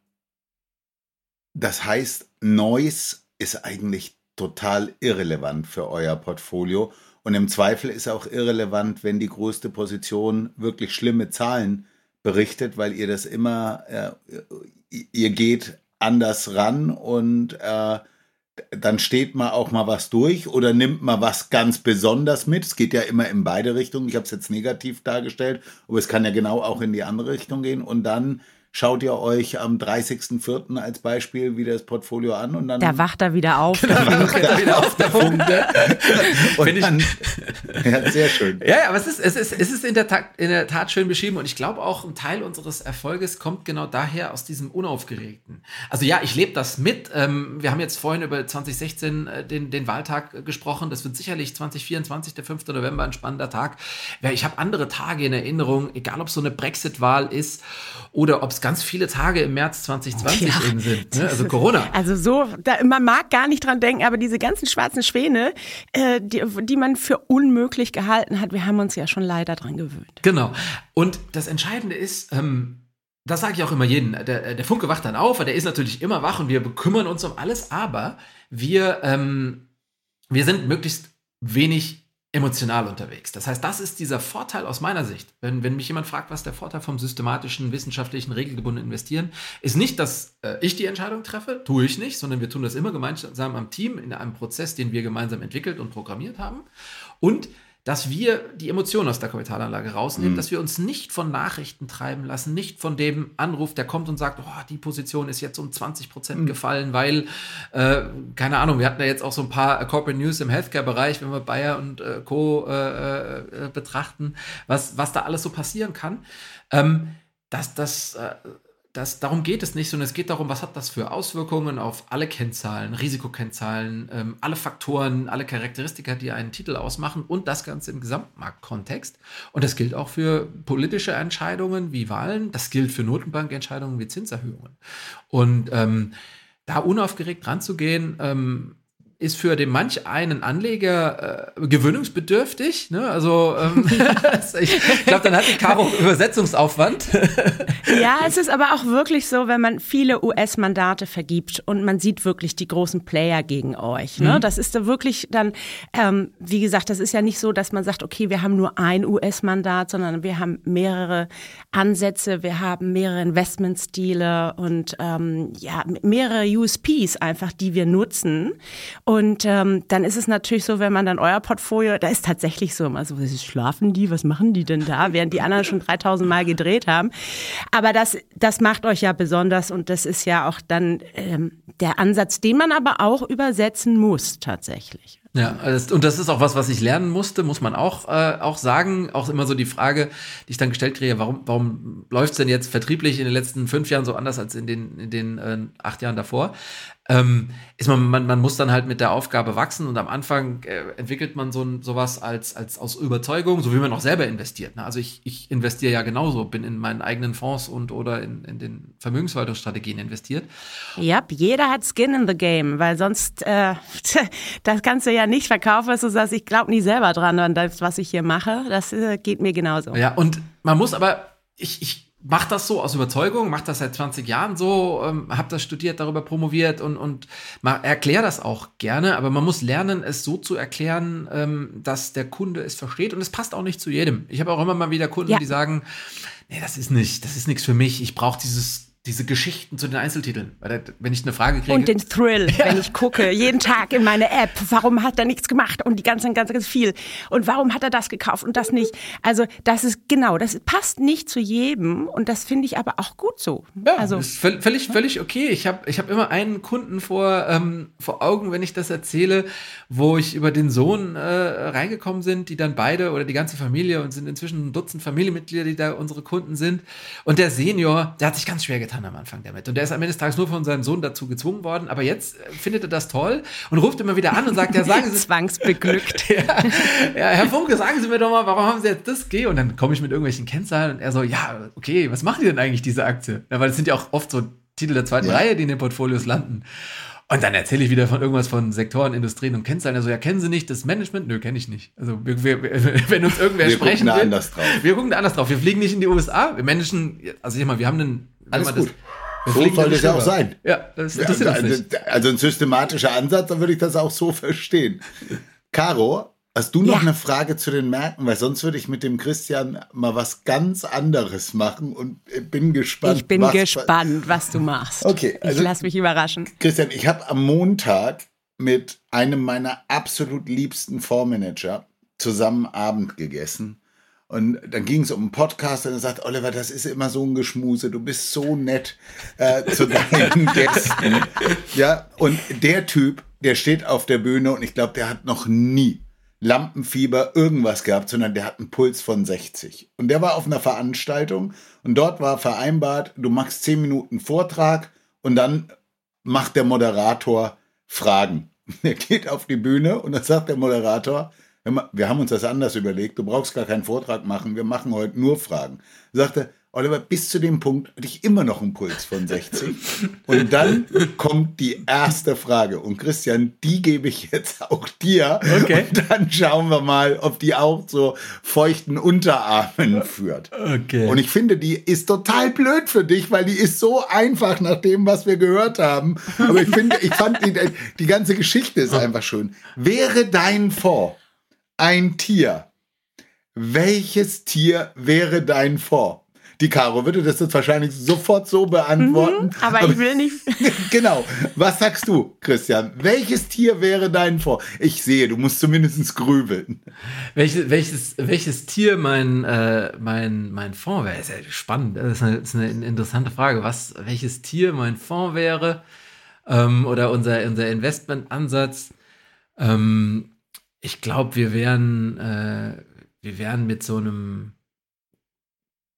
S2: das heißt, Noise ist eigentlich total irrelevant für euer Portfolio. Und im Zweifel ist auch irrelevant, wenn die größte Position wirklich schlimme Zahlen berichtet, weil ihr das immer, äh, ihr geht anders ran und äh, dann steht mal auch mal was durch oder nimmt mal was ganz besonders mit. Es geht ja immer in beide Richtungen. Ich habe es jetzt negativ dargestellt, aber es kann ja genau auch in die andere Richtung gehen. Und dann schaut ihr euch am 30.04. als Beispiel wieder das Portfolio an und dann.
S5: Da wacht er wieder auf.
S3: Da wacht er wieder auf der Punkte.
S2: und dann, ja, sehr schön.
S3: Ja, ja, aber es ist, es ist, es ist in, der Tat, in der Tat schön beschrieben und ich glaube auch, ein Teil unseres Erfolges kommt genau daher aus diesem Unaufgeregten. Also ja, ich lebe das mit. Ähm, wir haben jetzt vorhin über 2016 äh, den, den Wahltag gesprochen. Das wird sicherlich 2024, der 5. November, ein spannender Tag. Ich habe andere Tage in Erinnerung, egal ob es so eine Brexit-Wahl ist oder ob es ganz viele Tage im März 2020 ja, eben sind. Ne? Also Corona.
S5: Also so, da, man mag gar nicht dran denken, aber diese ganzen schwarzen Schwäne, äh, die, die man für unmöglich gehalten hat, wir haben uns ja schon leider dran gewöhnt.
S3: Genau. Und das Entscheidende ist, ähm, das sage ich auch immer jedem, der, der Funke wacht dann auf, der ist natürlich immer wach und wir bekümmern uns um alles, aber wir, ähm, wir sind möglichst wenig emotional unterwegs. Das heißt, das ist dieser Vorteil aus meiner Sicht. Wenn, wenn mich jemand fragt, was der Vorteil vom systematischen, wissenschaftlichen, regelgebundenen Investieren ist, nicht, dass äh, ich die Entscheidung treffe, tue ich nicht, sondern wir tun das immer gemeinsam am Team in einem Prozess, den wir gemeinsam entwickelt und programmiert haben. Und dass wir die Emotionen aus der Kapitalanlage rausnehmen, mhm. dass wir uns nicht von Nachrichten treiben lassen, nicht von dem Anruf, der kommt und sagt, oh, die Position ist jetzt um 20 Prozent mhm. gefallen, weil, äh, keine Ahnung, wir hatten ja jetzt auch so ein paar Corporate News im Healthcare-Bereich, wenn wir Bayer und äh, Co. Äh, äh betrachten, was, was da alles so passieren kann. Ähm, dass das äh, das, darum geht es nicht, sondern es geht darum, was hat das für Auswirkungen auf alle Kennzahlen, Risikokennzahlen, ähm, alle Faktoren, alle Charakteristika, die einen Titel ausmachen und das Ganze im Gesamtmarktkontext. Und das gilt auch für politische Entscheidungen wie Wahlen, das gilt für Notenbankentscheidungen wie Zinserhöhungen. Und ähm, da unaufgeregt ranzugehen, ähm, ist für den manch einen Anleger äh, gewöhnungsbedürftig. Ne? Also ähm, ich glaube, dann hat die Caro Übersetzungsaufwand.
S5: ja, es ist aber auch wirklich so, wenn man viele US-Mandate vergibt und man sieht wirklich die großen Player gegen euch. Ne? Mhm. Das ist da wirklich dann, ähm, wie gesagt, das ist ja nicht so, dass man sagt, okay, wir haben nur ein US-Mandat, sondern wir haben mehrere Ansätze, wir haben mehrere Investmentstile und ähm, ja, mehrere USPs einfach, die wir nutzen. Und ähm, dann ist es natürlich so, wenn man dann euer Portfolio, da ist tatsächlich so immer so, schlafen die, was machen die denn da, während die anderen schon 3000 Mal gedreht haben. Aber das, das macht euch ja besonders und das ist ja auch dann ähm, der Ansatz, den man aber auch übersetzen muss tatsächlich.
S3: Ja, und das ist auch was, was ich lernen musste, muss man auch, äh, auch sagen. Auch immer so die Frage, die ich dann gestellt kriege, warum, warum läuft es denn jetzt vertrieblich in den letzten fünf Jahren so anders als in den, in den äh, acht Jahren davor? Ähm, ist man, man, man muss dann halt mit der Aufgabe wachsen und am Anfang äh, entwickelt man so ein, sowas als, als aus Überzeugung, so wie man auch selber investiert. Ne? Also ich, ich investiere ja genauso, bin in meinen eigenen Fonds und oder in, in den Vermögensverwaltungsstrategien investiert.
S5: Ja, jeder hat Skin in the Game, weil sonst äh, das kannst du ja nicht verkaufen, dass du sagst, ich glaube nie selber dran an das, was ich hier mache. Das äh, geht mir genauso.
S3: Ja, und man muss aber, ich, ich mache das so aus Überzeugung, mache das seit 20 Jahren so, ähm, habe das studiert, darüber promoviert und, und erkläre das auch gerne, aber man muss lernen, es so zu erklären, ähm, dass der Kunde es versteht und es passt auch nicht zu jedem. Ich habe auch immer mal wieder Kunden, ja. die sagen, nee, das ist nicht, das ist nichts für mich, ich brauche dieses diese Geschichten zu den Einzeltiteln. Weil wenn ich eine Frage kriege.
S5: Und den Thrill, ja. wenn ich gucke, jeden Tag in meine App, warum hat er nichts gemacht und die ganze, ganz, ganz viel. Und warum hat er das gekauft und das nicht? Also, das ist genau, das passt nicht zu jedem und das finde ich aber auch gut so.
S3: Ja,
S5: also,
S3: ist völlig, völlig okay. Ich habe ich hab immer einen Kunden vor, ähm, vor Augen, wenn ich das erzähle, wo ich über den Sohn äh, reingekommen sind, die dann beide oder die ganze Familie und sind inzwischen ein Dutzend Familienmitglieder, die da unsere Kunden sind. Und der Senior, der hat sich ganz schwer getan getan am Anfang damit. Und der ist am Ende des Tages nur von seinem Sohn dazu gezwungen worden. Aber jetzt äh, findet er das toll und ruft immer wieder an und sagt, ja, sagen Sie.
S5: Zwangsbeglückt.
S3: ja, ja, Herr Funke, sagen Sie mir doch mal, warum haben Sie jetzt das G? Und dann komme ich mit irgendwelchen Kennzahlen und er so, ja, okay, was machen die denn eigentlich, diese Aktie? Ja, weil es sind ja auch oft so Titel der zweiten ja. Reihe, die in den Portfolios landen. Und dann erzähle ich wieder von irgendwas von Sektoren, Industrien und Kennzahlen. Also, ja, kennen Sie nicht das Management? Nö, kenne ich nicht. Also, wir, wir, wenn uns irgendwer
S2: wir
S3: sprechen
S2: gucken will, anders drauf.
S3: Wir gucken da anders drauf. Wir fliegen nicht in die USA. Wir managen, also ich sag mal, wir haben einen,
S2: alles gut. so soll das ja auch sein.
S3: Ja, das interessiert
S2: ja,
S3: nicht.
S2: Also ein systematischer Ansatz, dann würde ich das auch so verstehen. Caro, hast du noch
S5: Ja.
S2: eine Frage zu den Märkten? Weil sonst würde ich mit dem Christian mal was ganz anderes machen und bin gespannt.
S5: Ich bin
S2: was-
S5: gespannt, was du machst.
S2: Okay, also-
S5: ich lass mich überraschen.
S2: Christian, ich habe am Montag mit einem meiner absolut liebsten Fondsmanager zusammen Abend gegessen. Und dann ging es um einen Podcast und er sagt, Oliver, das ist immer so ein Geschmuse, du bist so nett äh, zu deinen Gästen. Ja, und der Typ, der steht auf der Bühne und ich glaube, der hat noch nie Lampenfieber, irgendwas gehabt, sondern der hat einen Puls von 60. Und der war auf einer Veranstaltung und dort war vereinbart, du machst 10 Minuten Vortrag und dann macht der Moderator Fragen. Er geht auf die Bühne und dann sagt der Moderator, "Hör mal, wir haben uns das anders überlegt, du brauchst gar keinen Vortrag machen, wir machen heute nur Fragen. Sagte, Oliver, bis zu dem Punkt hatte ich immer noch einen Puls von 60. Und dann kommt die erste Frage. Und Christian, die gebe ich jetzt auch dir.
S3: Okay.
S2: Und dann schauen wir mal, ob die auch zu feuchten Unterarmen führt.
S3: Okay.
S2: Und ich finde, die ist total blöd für dich, weil die ist so einfach nach dem, was wir gehört haben. Aber ich finde, ich fand die, die ganze Geschichte ist einfach schön. Wäre dein Fonds ein Tier? Welches Tier wäre dein Fonds? Die Caro würde das jetzt wahrscheinlich sofort so beantworten.
S5: Aber ich will nicht.
S2: genau. Was sagst du, Christian? Welches Tier wäre dein Fonds? Ich sehe, du musst zumindest grübeln.
S3: Welches, welches, welches Tier mein, äh, mein, mein Fonds wäre? Ist ja spannend. Das ist eine, das ist eine interessante Frage. Was, welches Tier mein Fonds wäre? Ähm, oder unser, unser Investmentansatz? Ähm, ich glaube, wir wären, äh, wir wären mit so einem,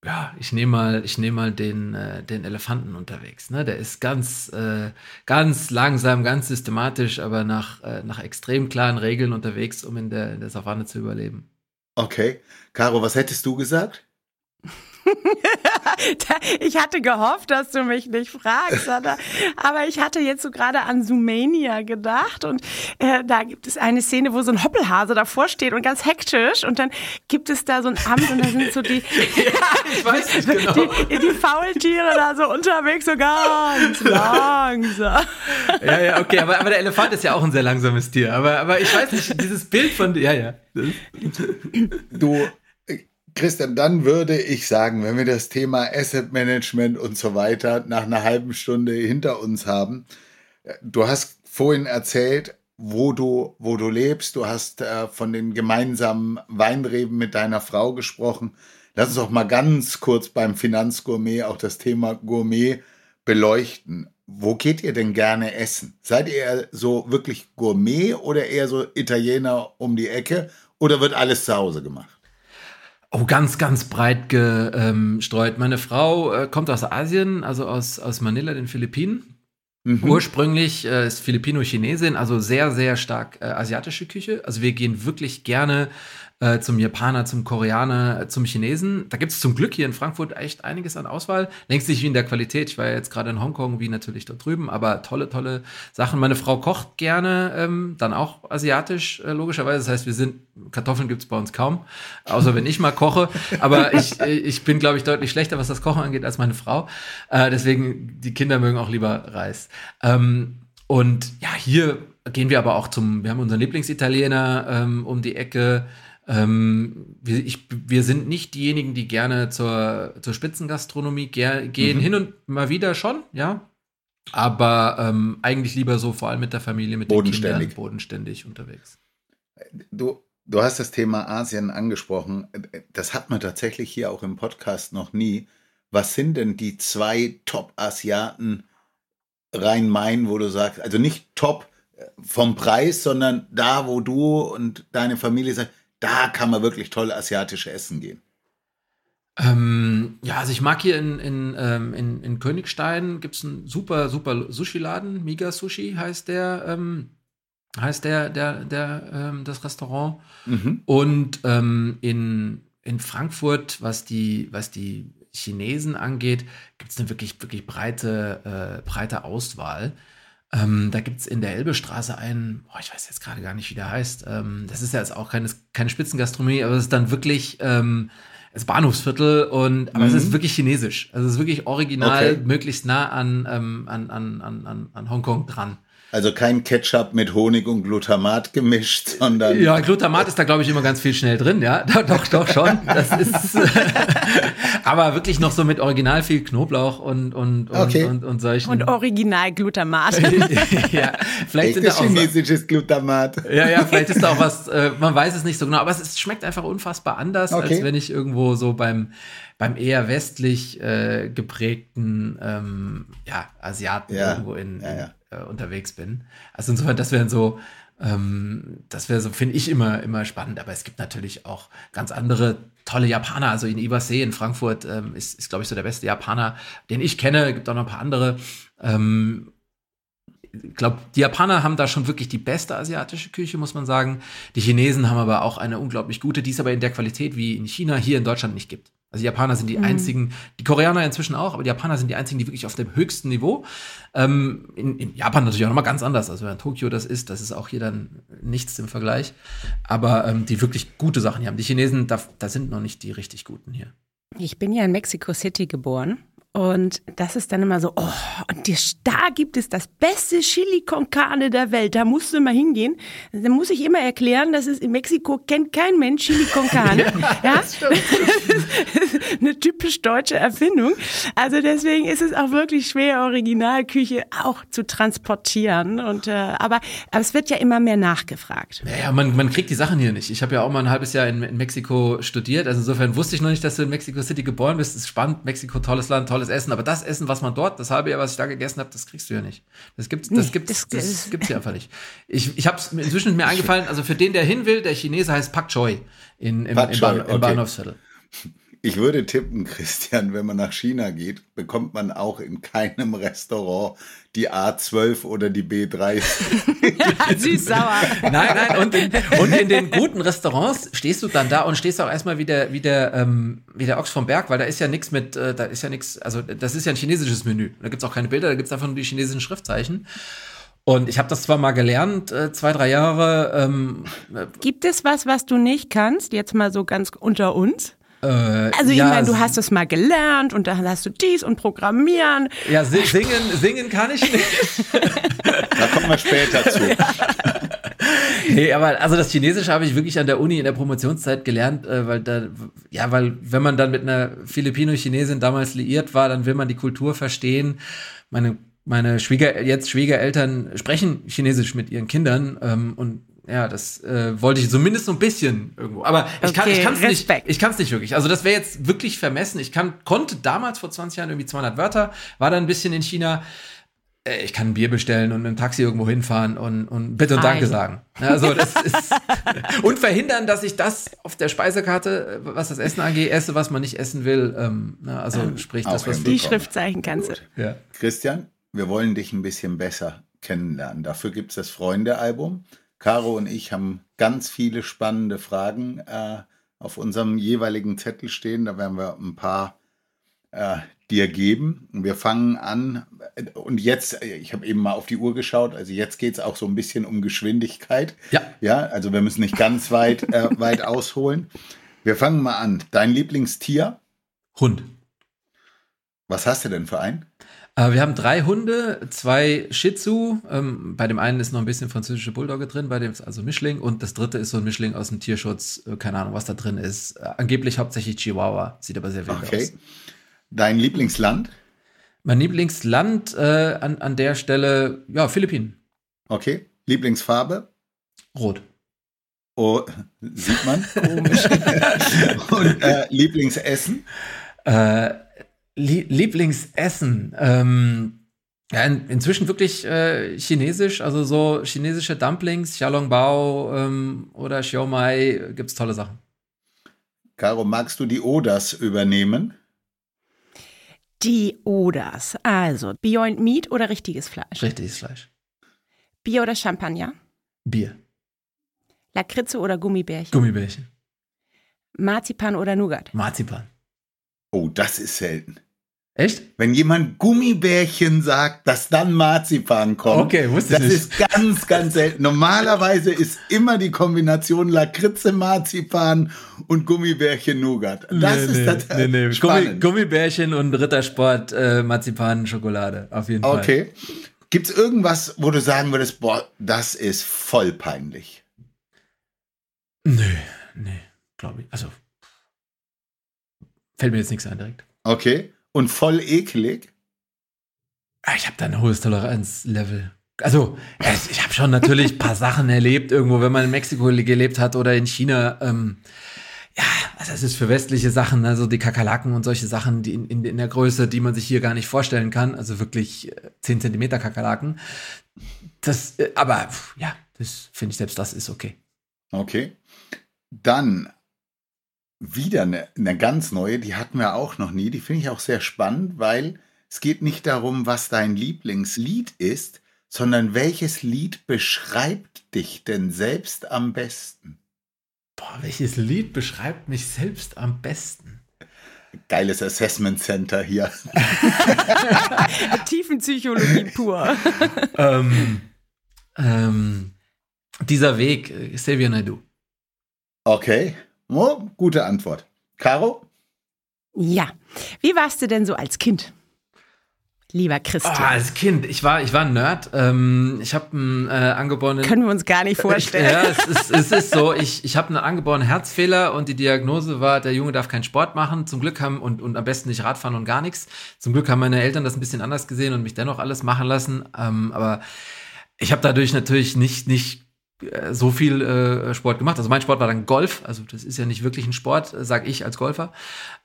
S3: ja, ich nehme mal, ich nehme mal den, äh, den Elefanten unterwegs. Ne? Der ist ganz, äh, ganz langsam, ganz systematisch, aber nach, äh, nach extrem klaren Regeln unterwegs, um in der, in der Savanne zu überleben.
S2: Okay. Caro, was hättest du gesagt?
S5: Ich hatte gehofft, dass du mich nicht fragst, aber, aber ich hatte jetzt so gerade an Sumania gedacht und äh, da gibt es eine Szene, wo so ein Hoppelhase davor steht und ganz hektisch und dann gibt es da so ein Amt und da sind so die,
S3: Ich weiß nicht genau.
S5: die, die Faultiere da so unterwegs, so ganz langsam.
S3: Ja, ja, okay, aber, aber der Elefant ist ja auch ein sehr langsames Tier. Aber, aber ich weiß nicht, dieses Bild von, ja, ja.
S2: Du, Christian, dann würde ich sagen, wenn wir das Thema Asset Management und so weiter nach einer halben Stunde hinter uns haben, äh, du hast vorhin erzählt, wo du, wo du lebst. Du hast äh, von den gemeinsamen Weinreben mit deiner Frau gesprochen. Lass uns doch mal ganz kurz beim Finanzgourmet auch das Thema Gourmet beleuchten. Wo geht ihr denn gerne essen? Seid ihr so wirklich Gourmet oder eher so Italiener um die Ecke? Oder wird alles zu Hause gemacht?
S3: Oh, ganz, ganz breit gestreut. Meine Frau äh, kommt aus Asien, also aus, aus Manila, den Philippinen.
S2: Mhm.
S3: Ursprünglich äh, ist Filipino-Chinesin, also sehr, sehr stark äh, asiatische Küche. Also wir gehen wirklich gerne äh, zum Japaner, zum Koreaner, äh, zum Chinesen. Da gibt es zum Glück hier in Frankfurt echt einiges an Auswahl. Längst nicht wie in der Qualität. Ich war ja jetzt gerade in Hongkong, wie natürlich dort drüben, aber tolle, tolle Sachen. Meine Frau kocht gerne, ähm, dann auch asiatisch, äh, logischerweise. Das heißt, wir sind, Kartoffeln gibt es bei uns kaum, außer wenn ich mal koche. Aber ich, äh, ich bin, glaube ich, deutlich schlechter, was das Kochen angeht, als meine Frau. Äh, deswegen, die Kinder mögen auch lieber Reis. Ähm, und ja, hier gehen wir aber auch zum, wir haben unseren Lieblingsitaliener ähm, um die Ecke. Ähm, wir, ich, wir sind nicht diejenigen, die gerne zur, zur Spitzengastronomie ge gehen.
S2: Mhm.
S3: Hin und mal wieder schon, ja. Aber ähm, eigentlich lieber so, vor allem mit der Familie, mit den
S2: Bodenständig.
S3: Kindern, bodenständig unterwegs.
S2: Du, du hast das Thema Asien angesprochen. Das hat man tatsächlich hier auch im Podcast noch nie. Was sind denn die zwei Top-Asiaten Rhein-Main, wo du sagst, also nicht top vom Preis, sondern da, wo du und deine Familie sagt, da kann man wirklich toll asiatisch essen gehen.
S3: Ähm, ja, also ich mag hier in, in, ähm, in, in Königstein gibt es einen super, super Sushi-Laden. Miga Sushi heißt der, ähm, heißt der, der, der, ähm, das Restaurant.
S2: Mhm.
S3: Und ähm, in, in Frankfurt, was die, was die Chinesen angeht, gibt es eine wirklich, wirklich breite, äh, breite Auswahl. Ähm, da gibt es in der Elbestraße einen, boah, ich weiß jetzt gerade gar nicht, wie der heißt. Ähm, das ist ja jetzt auch keine, keine Spitzengastronomie, aber es ist dann wirklich, ähm, das Bahnhofsviertel und aber
S2: Mhm.
S3: es ist wirklich chinesisch. Also es ist wirklich original,
S2: Okay.
S3: möglichst nah an, ähm, an, an, an, an, an Hongkong dran.
S2: Also kein Ketchup mit Honig und Glutamat gemischt, sondern
S3: Ja, Glutamat ist da, glaube ich, immer ganz viel schnell drin, ja. Doch, doch, doch schon. Das ist aber wirklich noch so mit original viel Knoblauch und, und, und,
S2: Okay.
S3: und, und solchen.
S5: Und Original-Glutamat.
S3: ja, vielleicht sind da auch.
S2: chinesisches Glutamat.
S3: Ja, ja, vielleicht ist da auch was, äh, man weiß es nicht so genau, aber es, ist, schmeckt einfach unfassbar anders,
S2: Okay.
S3: als wenn ich irgendwo so beim, beim eher westlich äh, geprägten ähm, ja, Asiaten
S2: Ja,
S3: irgendwo in,
S2: ja, ja.
S3: Äh, unterwegs bin. Also insofern, das wären so, ähm, das wäre so, finde ich immer, immer spannend, aber es gibt natürlich auch ganz andere tolle Japaner. Also in Iwasee in Frankfurt ähm, ist, ist glaube ich, so der beste Japaner, den ich kenne. Gibt auch noch ein paar andere. Ähm, ich glaube, die Japaner haben da schon wirklich die beste asiatische Küche, muss man sagen. Die Chinesen haben aber auch eine unglaublich gute, die es aber in der Qualität wie in China hier in Deutschland nicht gibt. Also die Japaner sind die einzigen, die Koreaner inzwischen auch, aber die Japaner sind die einzigen, die wirklich auf dem höchsten Niveau. Ähm, in, in Japan natürlich auch nochmal ganz anders. Also wenn Tokio das ist, das ist auch hier dann nichts im Vergleich. Aber ähm, die wirklich gute Sachen hier haben. Die Chinesen, da, da sind noch nicht die richtig guten hier.
S5: Ich bin ja in Mexico City geboren. Und das ist dann immer so, oh, und das, da gibt es das beste Chili con Carne der Welt. Da musst du mal hingehen. Da muss ich immer erklären, dass es in Mexiko kennt kein Mensch Chili con Carne. ja, das ist eine typisch deutsche Erfindung. Also deswegen ist es auch wirklich schwer, Originalküche auch zu transportieren. Und äh, aber, aber es wird ja immer mehr nachgefragt.
S3: Naja, man, man kriegt die Sachen hier nicht. Ich habe ja auch mal ein halbes Jahr in, in Mexiko studiert. Also insofern wusste ich noch nicht, dass du in Mexico City geboren bist. Es ist spannend. Mexiko, tolles Land, tolles Essen. Aber das Essen, was man dort, das halbe Jahr, was ich da gegessen habe, das kriegst du ja nicht. Das gibt's, das
S5: Nee,
S3: gibt's,
S5: das-
S3: das,
S5: das-
S3: gibt's hier einfach nicht. Ich, ich habe es inzwischen mir eingefallen. Also für den, der hin will, der Chinese heißt Pak Choi in, im,
S2: Pak
S3: im,
S2: Choi,
S3: im
S2: okay.
S3: Bahnhofsviertel.
S2: Ich würde tippen, Christian, wenn man nach China geht, bekommt man auch in keinem Restaurant die A12 oder die B3.
S5: Süß-sauer.
S3: Nein, nein, und in, und in den guten Restaurants stehst du dann da und stehst auch erstmal wie der, wie der, ähm, wie der Ochs vom Berg, weil da ist ja nichts mit, äh, da ist ja nichts, also das ist ja ein chinesisches Menü. Da gibt's auch keine Bilder, da gibt's einfach nur die chinesischen Schriftzeichen. Und ich habe das zwar mal gelernt, äh, zwei, drei Jahre, ähm,
S5: Gibt es was, was du nicht kannst? Jetzt mal so ganz unter uns.
S3: Äh,
S5: Also ich
S3: ja,
S5: meine, du hast es mal gelernt und dann hast du dies und Programmieren.
S3: Ja, si singen, singen kann ich nicht.
S2: Da kommen wir später zu.
S3: Nee, aber also das Chinesische habe ich wirklich an der Uni in der Promotionszeit gelernt, äh, weil da, ja, weil wenn man dann mit einer Filipino-Chinesin damals liiert war, dann will man die Kultur verstehen. Meine, meine Schwieger, jetzt Schwiegereltern sprechen Chinesisch mit ihren Kindern ähm, und ja, das äh, wollte ich zumindest so ein bisschen irgendwo. Aber ich kann,
S5: Okay,
S3: ich kann es nicht,
S5: Respekt.
S3: ich kann es nicht wirklich. Also das wäre jetzt wirklich vermessen. Ich kann, konnte damals vor 20 Jahren irgendwie 200 Wörter, war dann ein bisschen in China. Äh, Ich kann ein Bier bestellen und mit dem Taxi irgendwo hinfahren und, und bitte und Danke
S5: Ei.
S3: sagen. Ja, Also das ist und verhindern, dass ich das auf der Speisekarte, äh, was das Essen angeht, esse, was man nicht essen will. Ähm, na, also sprich das, was.
S5: Die. Schriftzeichen kannst du.
S3: Ja.
S2: Christian, wir wollen dich ein bisschen besser kennenlernen. Dafür gibt es das Freunde-Album. Caro und ich haben ganz viele spannende Fragen äh, auf unserem jeweiligen Zettel stehen. Da werden wir ein paar äh, dir geben. Wir fangen an. Und jetzt, äh, ich habe eben mal auf die Uhr geschaut, also jetzt geht es auch so ein bisschen um Geschwindigkeit.
S3: Ja.
S2: Ja, also wir müssen nicht ganz weit, äh, weit ausholen. Wir fangen mal an. Dein Lieblingstier?
S3: Hund.
S2: Was hast du denn für einen?
S3: Äh, wir haben drei Hunde, zwei Shih Tzu. Ähm, bei dem einen ist noch ein bisschen französische Bulldogge drin, bei dem ist also Mischling. Und das dritte ist so ein Mischling aus dem Tierschutz. Äh, keine Ahnung, was da drin ist. Äh, angeblich hauptsächlich Chihuahua. Sieht aber sehr wild
S2: Okay.
S3: aus.
S2: Dein Lieblingsland?
S3: Mein Lieblingsland äh, an, an der Stelle, ja, Philippinen.
S2: Okay. Lieblingsfarbe?
S3: Rot.
S2: Oh, sieht man. Komisch. Und äh, Lieblingsessen?
S3: Äh, Lieblingsessen. Ähm, ja, in, inzwischen wirklich äh, chinesisch, also so chinesische Dumplings, Xiaolongbao ähm, oder Xiaomai, gibt's tolle Sachen.
S2: Caro, magst du die Oders übernehmen?
S5: Die Oders. Also Beyond Meat oder richtiges Fleisch?
S3: Richtiges Fleisch.
S5: Bier oder Champagner?
S3: Bier.
S5: Lakritze oder Gummibärchen?
S3: Gummibärchen.
S5: Marzipan oder Nougat?
S3: Marzipan.
S2: Oh, das ist selten.
S3: Echt?
S2: Wenn jemand Gummibärchen sagt, dass dann Marzipan kommt.
S3: Okay, wusste
S2: das
S3: ich nicht.
S2: ist ganz, ganz selten. Normalerweise ist immer die Kombination Lakritze, Marzipan und Gummibärchen Nougat. Das
S3: Nee,
S2: ist
S3: nee,
S2: das
S3: nee, nee.
S2: Spannend.
S3: Gummibärchen und Rittersport, äh, Marzipan, Schokolade. Auf jeden Fall.
S2: Okay. Gibt's irgendwas, wo du sagen würdest, boah, das ist voll peinlich?
S3: Nö, nee, glaube ich. Also, fällt mir jetzt nichts ein direkt.
S2: Okay. Und voll eklig?
S3: Ah, Ich habe da ein hohes Toleranzlevel. Also, ich habe schon natürlich ein paar Sachen erlebt, irgendwo, wenn man in Mexiko gelebt hat oder in China. Ähm, ja, also es ist für westliche Sachen, also die Kakerlaken und solche Sachen, die in, in, in der Größe, die man sich hier gar nicht vorstellen kann. Also wirklich äh, 10 Zentimeter Kakerlaken. Das, äh, aber ja, das finde ich selbst, das ist okay.
S2: Okay. Dann wieder eine, eine ganz neue, die hatten wir auch noch nie. Die finde ich auch sehr spannend, weil es geht nicht darum, was dein Lieblingslied ist, sondern welches Lied beschreibt dich denn selbst am besten?
S3: Boah, welches Lied beschreibt mich selbst am besten?
S2: Geiles Assessment Center hier.
S5: Tiefenpsychologie pur.
S3: ähm, ähm, dieser Weg, äh, Xavier Naidoo.
S2: Okay. Oh, gute Antwort. Caro?
S5: Ja. Wie warst du denn so als Kind? Lieber Christian.
S3: Ah, als Kind, ich war, ich war ein Nerd. Ähm, ich habe einen äh, angeborenen.
S5: Können wir uns gar nicht vorstellen.
S3: Ja, es ist, es ist so. Ich, ich habe einen angeborenen Herzfehler und die Diagnose war, der Junge darf keinen Sport machen. Zum Glück haben und, und am besten nicht Radfahren und gar nichts. Zum Glück haben meine Eltern das ein bisschen anders gesehen und mich dennoch alles machen lassen. Ähm, aber ich habe dadurch natürlich nicht, nicht so viel äh, Sport gemacht. Also mein Sport war dann Golf. Also das ist ja nicht wirklich ein Sport, äh, sag ich als Golfer.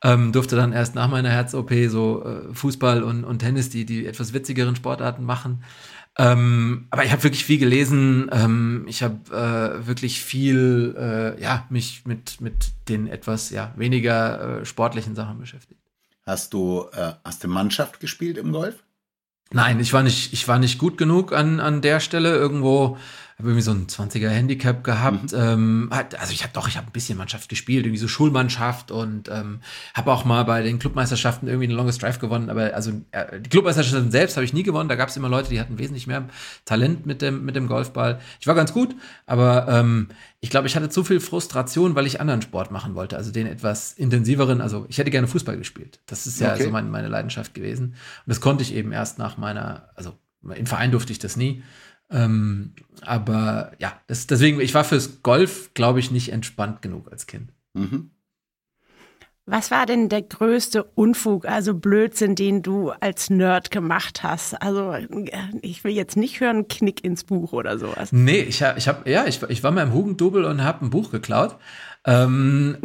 S3: Ähm, durfte dann erst nach meiner Herz-OP so äh, Fußball und, und Tennis, die, die etwas witzigeren Sportarten machen. Ähm, aber ich habe wirklich viel gelesen. Ähm, ich habe äh, wirklich viel, äh, ja, mich mit, mit den etwas ja, weniger äh, sportlichen Sachen beschäftigt.
S2: Hast du, äh, hast du Mannschaft gespielt im Golf?
S3: Nein, ich war nicht, ich war nicht gut genug an, an der Stelle. Irgendwo habe irgendwie so ein 20er Handicap gehabt. Ähm, hat, also ich habe doch, ich habe ein bisschen Mannschaft gespielt, irgendwie so Schulmannschaft und ähm, habe auch mal bei den Clubmeisterschaften irgendwie eine Longest Drive gewonnen. Aber also äh, die Clubmeisterschaften selbst habe ich nie gewonnen. Da gab es immer Leute, die hatten wesentlich mehr Talent mit dem, mit dem Golfball. Ich war ganz gut, aber ähm, ich glaube, ich hatte zu viel Frustration, weil ich anderen Sport machen wollte. Also den etwas intensiveren. Also ich hätte gerne Fußball gespielt. Das ist ja
S2: Okay.
S3: so mein, meine Leidenschaft gewesen. Und das konnte ich eben erst nach meiner, also im Verein durfte ich das nie. Ähm, aber ja, das, deswegen, ich war fürs Golf, glaube ich, nicht entspannt genug als Kind.
S2: Mhm.
S5: Was war denn der größte Unfug, also Blödsinn, den du als Nerd gemacht hast? Also ich will jetzt nicht hören, Knick ins Buch oder sowas.
S3: Nee, ich habe, ich hab, ja, ich, ich war mal im Hugendubel und habe ein Buch geklaut. Ähm,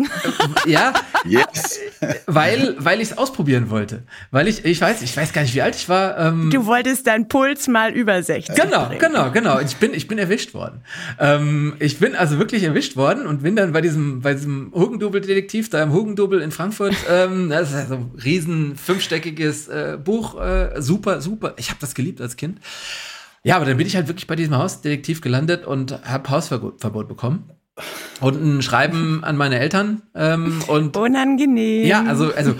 S3: äh, ja,
S2: Yes.
S3: weil, weil ich es ausprobieren wollte. Weil ich, ich weiß, ich weiß gar nicht, wie alt ich war. Ähm,
S5: Du wolltest deinen Puls mal über 60
S3: Genau,
S5: bringen.
S3: genau, genau. Ich bin, ich bin erwischt worden. Ähm, ich bin also wirklich erwischt worden und bin dann bei diesem, bei diesem Hugendubel-Detektiv da im Hugendubel in Frankfurt. Ähm, das ist also ein riesen fünfstöckiges äh, Buch, äh, super, super. Ich habe das geliebt als Kind. Ja, aber dann bin ich halt wirklich bei diesem Hausdetektiv gelandet und habe Hausverbot bekommen. Und ein Schreiben an meine Eltern ähm, und
S5: Unangenehm.
S3: ja, also, also,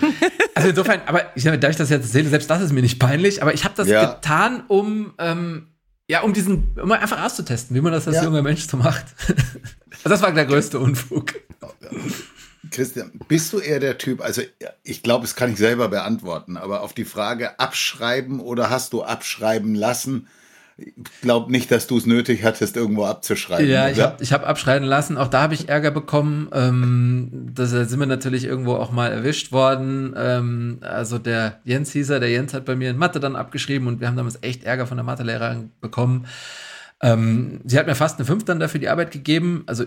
S3: also insofern, aber ich, da ich das jetzt erzähle, selbst das ist mir nicht peinlich, aber ich habe das
S2: Ja.
S3: getan, um, ähm, ja, um diesen, um einfach auszutesten, wie man das als
S2: Ja.
S3: junger Mensch so macht. also das war der größte Unfug.
S2: Christian, bist du eher der Typ, also ich glaube, es kann ich selber beantworten, aber auf die Frage abschreiben oder hast du abschreiben lassen, glaube nicht, dass du es nötig hattest, irgendwo abzuschreiben.
S3: Ja, ich
S2: oder?
S3: habe ich hab abschreiben lassen. Auch da habe ich Ärger bekommen. Ähm, da sind wir natürlich irgendwo auch mal erwischt worden. Ähm, also der Jens hieß er, der Jens hat bei mir in Mathe dann abgeschrieben und wir haben damals echt Ärger von der Mathelehrerin bekommen. Ähm, sie hat mir fast eine 5 dann dafür die Arbeit gegeben. Also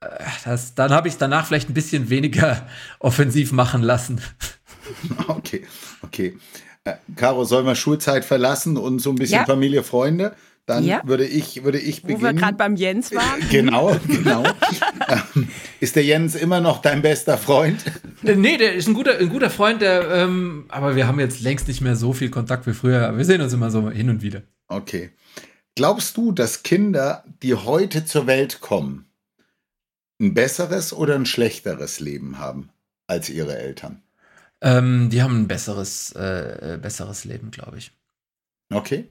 S3: äh, das, dann habe ich es danach vielleicht ein bisschen weniger offensiv machen lassen.
S2: Okay, okay. Äh, Caro, sollen wir Schulzeit verlassen und so ein bisschen
S5: Ja.
S2: Familie, Freunde? Dann
S5: Ja.
S2: würde ich, würde ich
S5: Wo wir
S2: beginnen.
S5: gerade beim Jens waren.
S2: Genau, genau. Ähm, Ist der Jens immer noch dein bester Freund?
S3: Äh, nee, der ist ein guter, ein guter Freund, der, ähm, aber wir haben jetzt längst nicht mehr so viel Kontakt wie früher. Wir sehen uns immer so hin und wieder.
S2: Okay. Glaubst du, dass Kinder, die heute zur Welt kommen, ein besseres oder ein schlechteres Leben haben als ihre Eltern?
S3: Ähm, die haben ein besseres, äh, besseres Leben, glaube ich.
S2: Okay.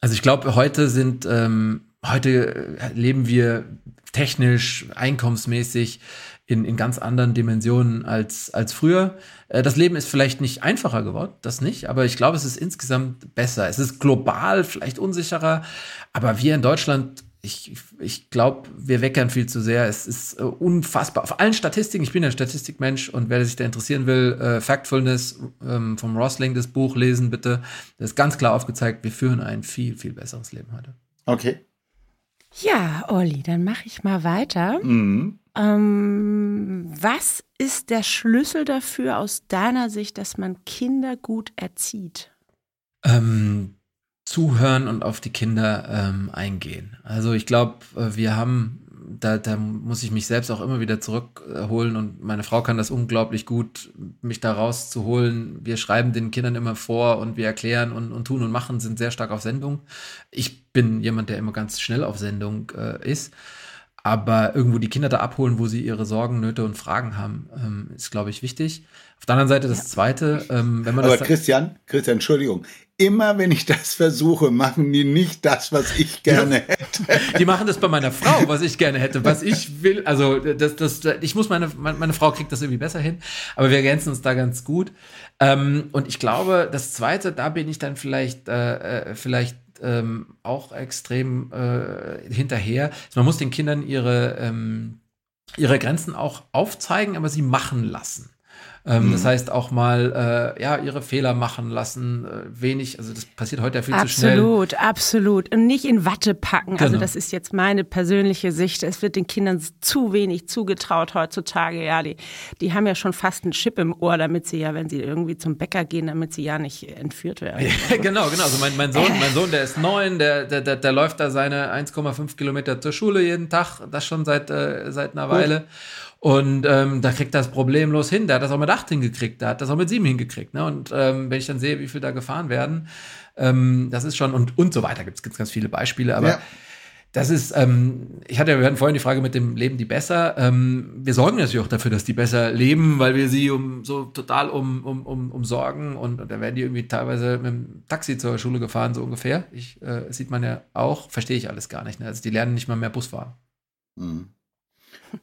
S3: Also ich glaube, heute sind, ähm, heute leben wir technisch, einkommensmäßig in, in ganz anderen Dimensionen als, als früher. Äh, das Leben ist vielleicht nicht einfacher geworden, das nicht, aber ich glaube, es ist insgesamt besser. Es ist global vielleicht unsicherer, aber wir in Deutschland ich, ich glaube, wir weckern viel zu sehr. Es ist äh, unfassbar. Auf allen Statistiken, ich bin ein Statistikmensch und wer sich da interessieren will, äh, Factfulness ähm, vom Rosling, das Buch lesen bitte. Das ist ganz klar aufgezeigt, wir führen ein viel, viel besseres Leben heute.
S2: Okay.
S5: Ja, Olli, dann mache ich mal weiter.
S2: Mhm.
S5: Ähm, was ist der Schlüssel dafür aus deiner Sicht, dass man Kinder gut erzieht?
S3: Ähm, zuhören und auf die Kinder ähm, eingehen. Also ich glaube, äh, wir haben, da, da muss ich mich selbst auch immer wieder zurückholen und meine Frau kann das unglaublich gut, mich da rauszuholen. Wir schreiben den Kindern immer vor und wir erklären und, und tun und machen, sind sehr stark auf Sendung. Ich bin jemand, der immer ganz schnell auf Sendung äh, ist. Aber irgendwo die Kinder da abholen, wo sie ihre Sorgen, Nöte und Fragen haben, ähm, ist, glaube ich, wichtig. Auf der anderen Seite das. Zweite, ähm, wenn man
S2: Aber
S3: das
S2: Christian, Christian, Entschuldigung, immer wenn ich das versuche, machen die nicht das, was ich gerne hätte.
S3: Die machen das bei meiner Frau, was ich gerne hätte, was ich will. Also das, das, ich muss meine, meine Frau kriegt das irgendwie besser hin, aber wir ergänzen uns da ganz gut. Ähm, und ich glaube, das Zweite, da bin ich dann vielleicht, äh, äh vielleicht ähm, auch extrem äh, hinterher. Man muss den Kindern ihre, ähm, ihre Grenzen auch aufzeigen, aber sie machen lassen. Ähm, mhm. Das heißt auch mal, äh, ja, ihre Fehler machen lassen, äh, wenig, also das passiert heute ja viel
S5: absolut,
S3: zu schnell.
S5: Absolut, absolut. Und nicht in Watte packen. Also genau. Also das ist jetzt meine persönliche Sicht. Es wird den Kindern zu wenig zugetraut heutzutage. Ja, die, die haben ja schon fast einen Chip im Ohr, damit sie ja, wenn sie irgendwie zum Bäcker gehen, damit sie ja nicht entführt werden.
S3: Ja, genau, genau. Also mein, mein Sohn, mein Sohn, der ist neun, der, der, der, der läuft da seine 1,5 Kilometer zur Schule jeden Tag, das schon seit, äh, seit einer Weile. Gut. Und ähm, da kriegt das problemlos hin. Der hat das auch mit acht hingekriegt, der hat das auch mit sieben hingekriegt. Ne? Und ähm, wenn ich dann sehe, wie viel da gefahren werden, ähm, das ist schon und, und so weiter. Gibt es ganz viele Beispiele, aber ja. das ist, ähm, ich hatte, wir hatten vorhin die Frage mit dem Leben die besser. Ähm, wir sorgen natürlich auch dafür, dass die besser leben, weil wir sie um so total um, um, um, um sorgen und, und da werden die irgendwie teilweise mit dem Taxi zur Schule gefahren, so ungefähr. Ich, äh, sieht man ja auch, verstehe ich alles gar nicht. Ne? Also die lernen nicht mal mehr Bus fahren.
S2: Mhm.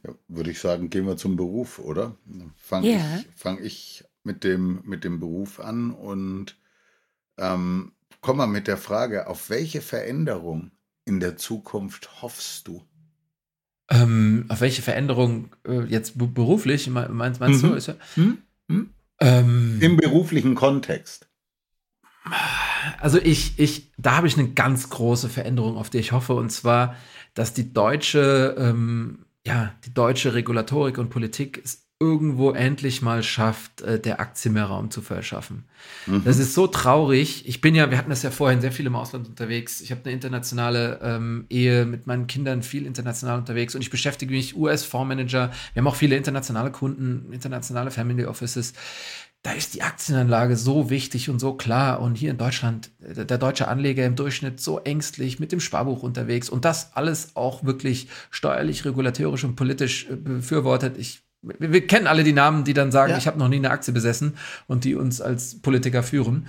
S2: Ja, würde ich sagen, gehen wir zum Beruf, oder? Fange yeah. ich, fang ich mit, dem, mit dem Beruf an und ähm, komm mal mit der Frage, auf welche Veränderung in der Zukunft hoffst du?
S3: Ähm, auf welche Veränderung äh, jetzt beruflich, meinst, meinst mhm. du? Ist ja, hm? Hm?
S2: Ähm, Im beruflichen Kontext.
S3: Also ich, ich, da habe ich eine ganz große Veränderung, auf die ich hoffe, und zwar, dass die deutsche ähm, ja, die deutsche Regulatorik und Politik es irgendwo endlich mal schafft, äh, der Aktie mehr Raum zu verschaffen. Mhm. Das ist so traurig. Ich bin ja, wir hatten das ja vorhin sehr viel im Ausland unterwegs. Ich habe eine internationale ähm, Ehe mit meinen Kindern, viel international unterwegs und ich beschäftige mich US-Fondsmanager. Wir haben auch viele internationale Kunden, internationale Family Offices da ist die Aktienanlage so wichtig und so klar. Und hier in Deutschland, der, der, deutsche Anleger im Durchschnitt so ängstlich mit dem Sparbuch unterwegs und das alles auch wirklich steuerlich, regulatorisch und politisch äh, befürwortet. Ich, wir, wir kennen alle die Namen, die dann sagen, ja. ich habe noch nie eine Aktie besessen und die uns als Politiker führen.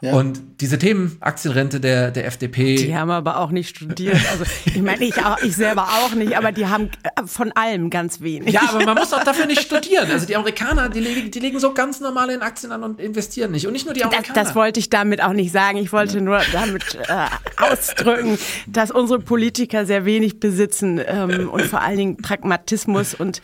S3: Ja. Und diese Themen, Aktienrente der, der FDP.
S5: Die haben aber auch nicht studiert. Also ich meine, ich, auch, ich selber auch nicht, aber die haben äh, von allem ganz wenig.
S3: Ja, aber man muss auch dafür nicht studieren. Also die Amerikaner, die legen, die legen so ganz normal in Aktien an und investieren nicht. Und nicht nur die Amerikaner.
S5: Das, das wollte ich damit auch nicht sagen. Ich wollte nur damit äh, ausdrücken, dass unsere Politiker sehr wenig besitzen ähm, und vor allen Dingen Pragmatismus und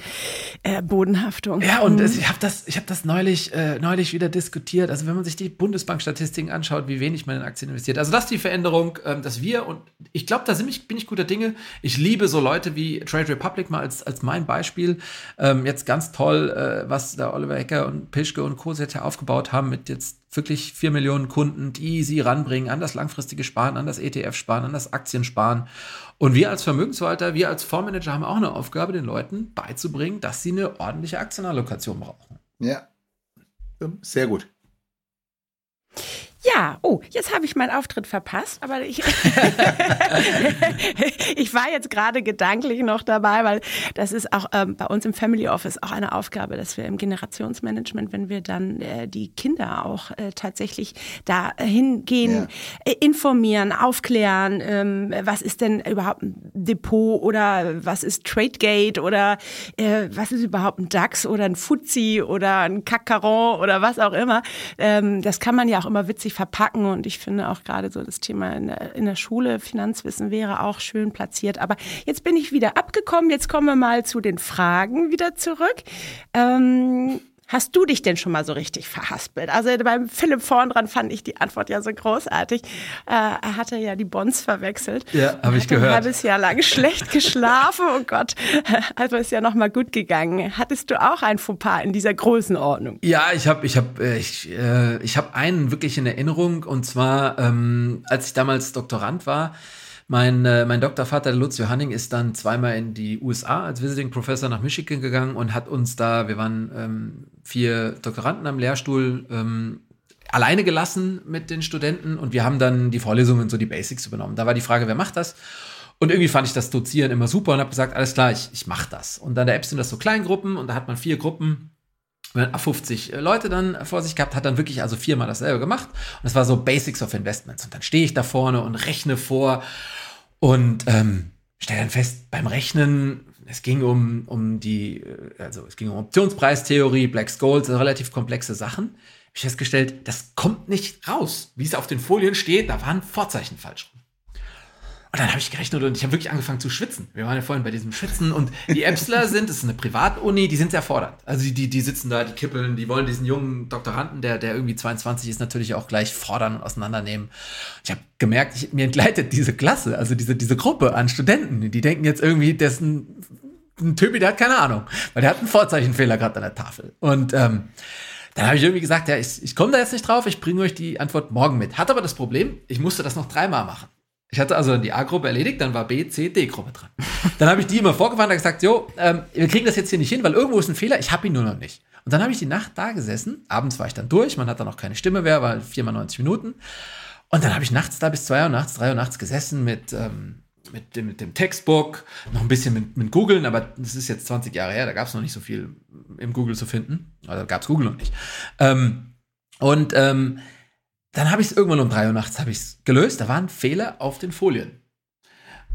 S5: äh, Bodenhaftung.
S3: Ja, und mhm. ich habe das, ich hab das neulich, äh, neulich wieder diskutiert. Also wenn man sich die Bundesbankstatistiken Statistiken anschaut, wie wenig man in Aktien investiert. Also das ist die Veränderung, ähm, dass wir, und ich glaube, da ich, bin ich guter Dinge. Ich liebe so Leute wie Trade Republic mal als, als mein Beispiel. Ähm, jetzt ganz toll, äh, was da Oliver Ecker und Pischke und Co. jetzt aufgebaut haben mit jetzt wirklich vier Millionen Kunden, die sie ranbringen an das langfristige Sparen, an das ETF-Sparen, an das Aktiensparen. Und wir als Vermögensverwalter, wir als Fondsmanager haben auch eine Aufgabe, den Leuten beizubringen, dass sie eine ordentliche Aktienallokation brauchen.
S2: Ja, sehr gut.
S5: Ja, oh, jetzt habe ich meinen Auftritt verpasst, aber ich, ich war jetzt gerade gedanklich noch dabei, weil das ist auch ähm, bei uns im Family Office auch eine Aufgabe, dass wir im Generationsmanagement, wenn wir dann äh, die Kinder auch äh, tatsächlich da hingehen, ja. äh, informieren, aufklären, ähm, was ist denn überhaupt ein Depot oder was ist Tradegate oder äh, was ist überhaupt ein DAX oder ein FTSE oder ein Kakaron oder was auch immer. Ähm, das kann man ja auch immer witzig verpacken. Und ich finde auch gerade so das Thema in der, in der Schule, Finanzwissen wäre auch schön platziert. Aber jetzt bin ich wieder abgekommen. Jetzt kommen wir mal zu den Fragen wieder zurück. Ähm, Hast du dich denn schon mal so richtig verhaspelt? Also beim Philipp vorn dran fand ich die Antwort ja so großartig. Äh, er hatte ja die Bonds verwechselt.
S3: Ja, habe ich gehört. Ein
S5: halbes Jahr lang schlecht geschlafen. Oh Gott, also ist ja noch mal gut gegangen. Hattest du auch ein Fauxpas in dieser Größenordnung?
S3: Ja, ich habe ich hab, äh, ich, äh, ich hab einen wirklich in Erinnerung. Und zwar, ähm, als ich damals Doktorand war, mein, äh, mein Doktorvater Lutz Johanning ist dann zweimal in die USA als Visiting Professor nach Michigan gegangen und hat uns da, wir waren ähm, vier Doktoranden am Lehrstuhl, ähm, alleine gelassen mit den Studenten und wir haben dann die Vorlesungen, so die Basics übernommen. Da war die Frage, wer macht das? Und irgendwie fand ich das Dozieren immer super und habe gesagt, alles klar, ich, ich mache das. Und dann der App sind das so Kleingruppen und da hat man vier Gruppen man 50 Leute dann vor sich gehabt, hat dann wirklich also viermal dasselbe gemacht. Und es war so Basics of Investments. Und dann stehe ich da vorne und rechne vor und ähm, stelle dann fest, beim Rechnen, es ging um, um die, äh, also es ging um Optionspreistheorie, Black Scholes, also relativ komplexe Sachen. Habe ich festgestellt, das kommt nicht raus. Wie es auf den Folien steht, da waren Vorzeichen falsch. Und dann habe ich gerechnet und ich habe wirklich angefangen zu schwitzen. Wir waren ja vorhin bei diesem Schwitzen und die Epsler sind, das ist eine Privatuni, die sind sehr fordernd. Also die, die sitzen da, die kippeln, die wollen diesen jungen Doktoranden, der, der irgendwie 22 ist, natürlich auch gleich fordern und auseinandernehmen. Ich habe gemerkt, ich, mir entgleitet diese Klasse, also diese, diese Gruppe an Studenten, die denken jetzt irgendwie, das ist ein, ein Typi, der hat keine Ahnung, weil der hat einen Vorzeichenfehler gerade an der Tafel. Und ähm, dann habe ich irgendwie gesagt, ja, ich, ich komme da jetzt nicht drauf, ich bringe euch die Antwort morgen mit. Hat aber das Problem, ich musste das noch dreimal machen. Ich hatte also die A-Gruppe erledigt, dann war B, C, D-Gruppe dran. Dann habe ich die immer vorgefahren und gesagt, jo, ähm, wir kriegen das jetzt hier nicht hin, weil irgendwo ist ein Fehler, ich habe ihn nur noch nicht. Und dann habe ich die Nacht da gesessen, abends war ich dann durch, man hat dann auch keine Stimme mehr, war viermal 90 Minuten. Und dann habe ich nachts da bis zwei Uhr nachts, drei Uhr nachts gesessen mit, ähm, mit, dem, mit dem Textbook, noch ein bisschen mit, mit Googeln, aber das ist jetzt 20 Jahre her, da gab es noch nicht so viel im Google zu finden. Also gab es Google noch nicht. Ähm, und ähm, dann habe ich es irgendwann um drei Uhr nachts ich es gelöst. Da waren Fehler auf den Folien.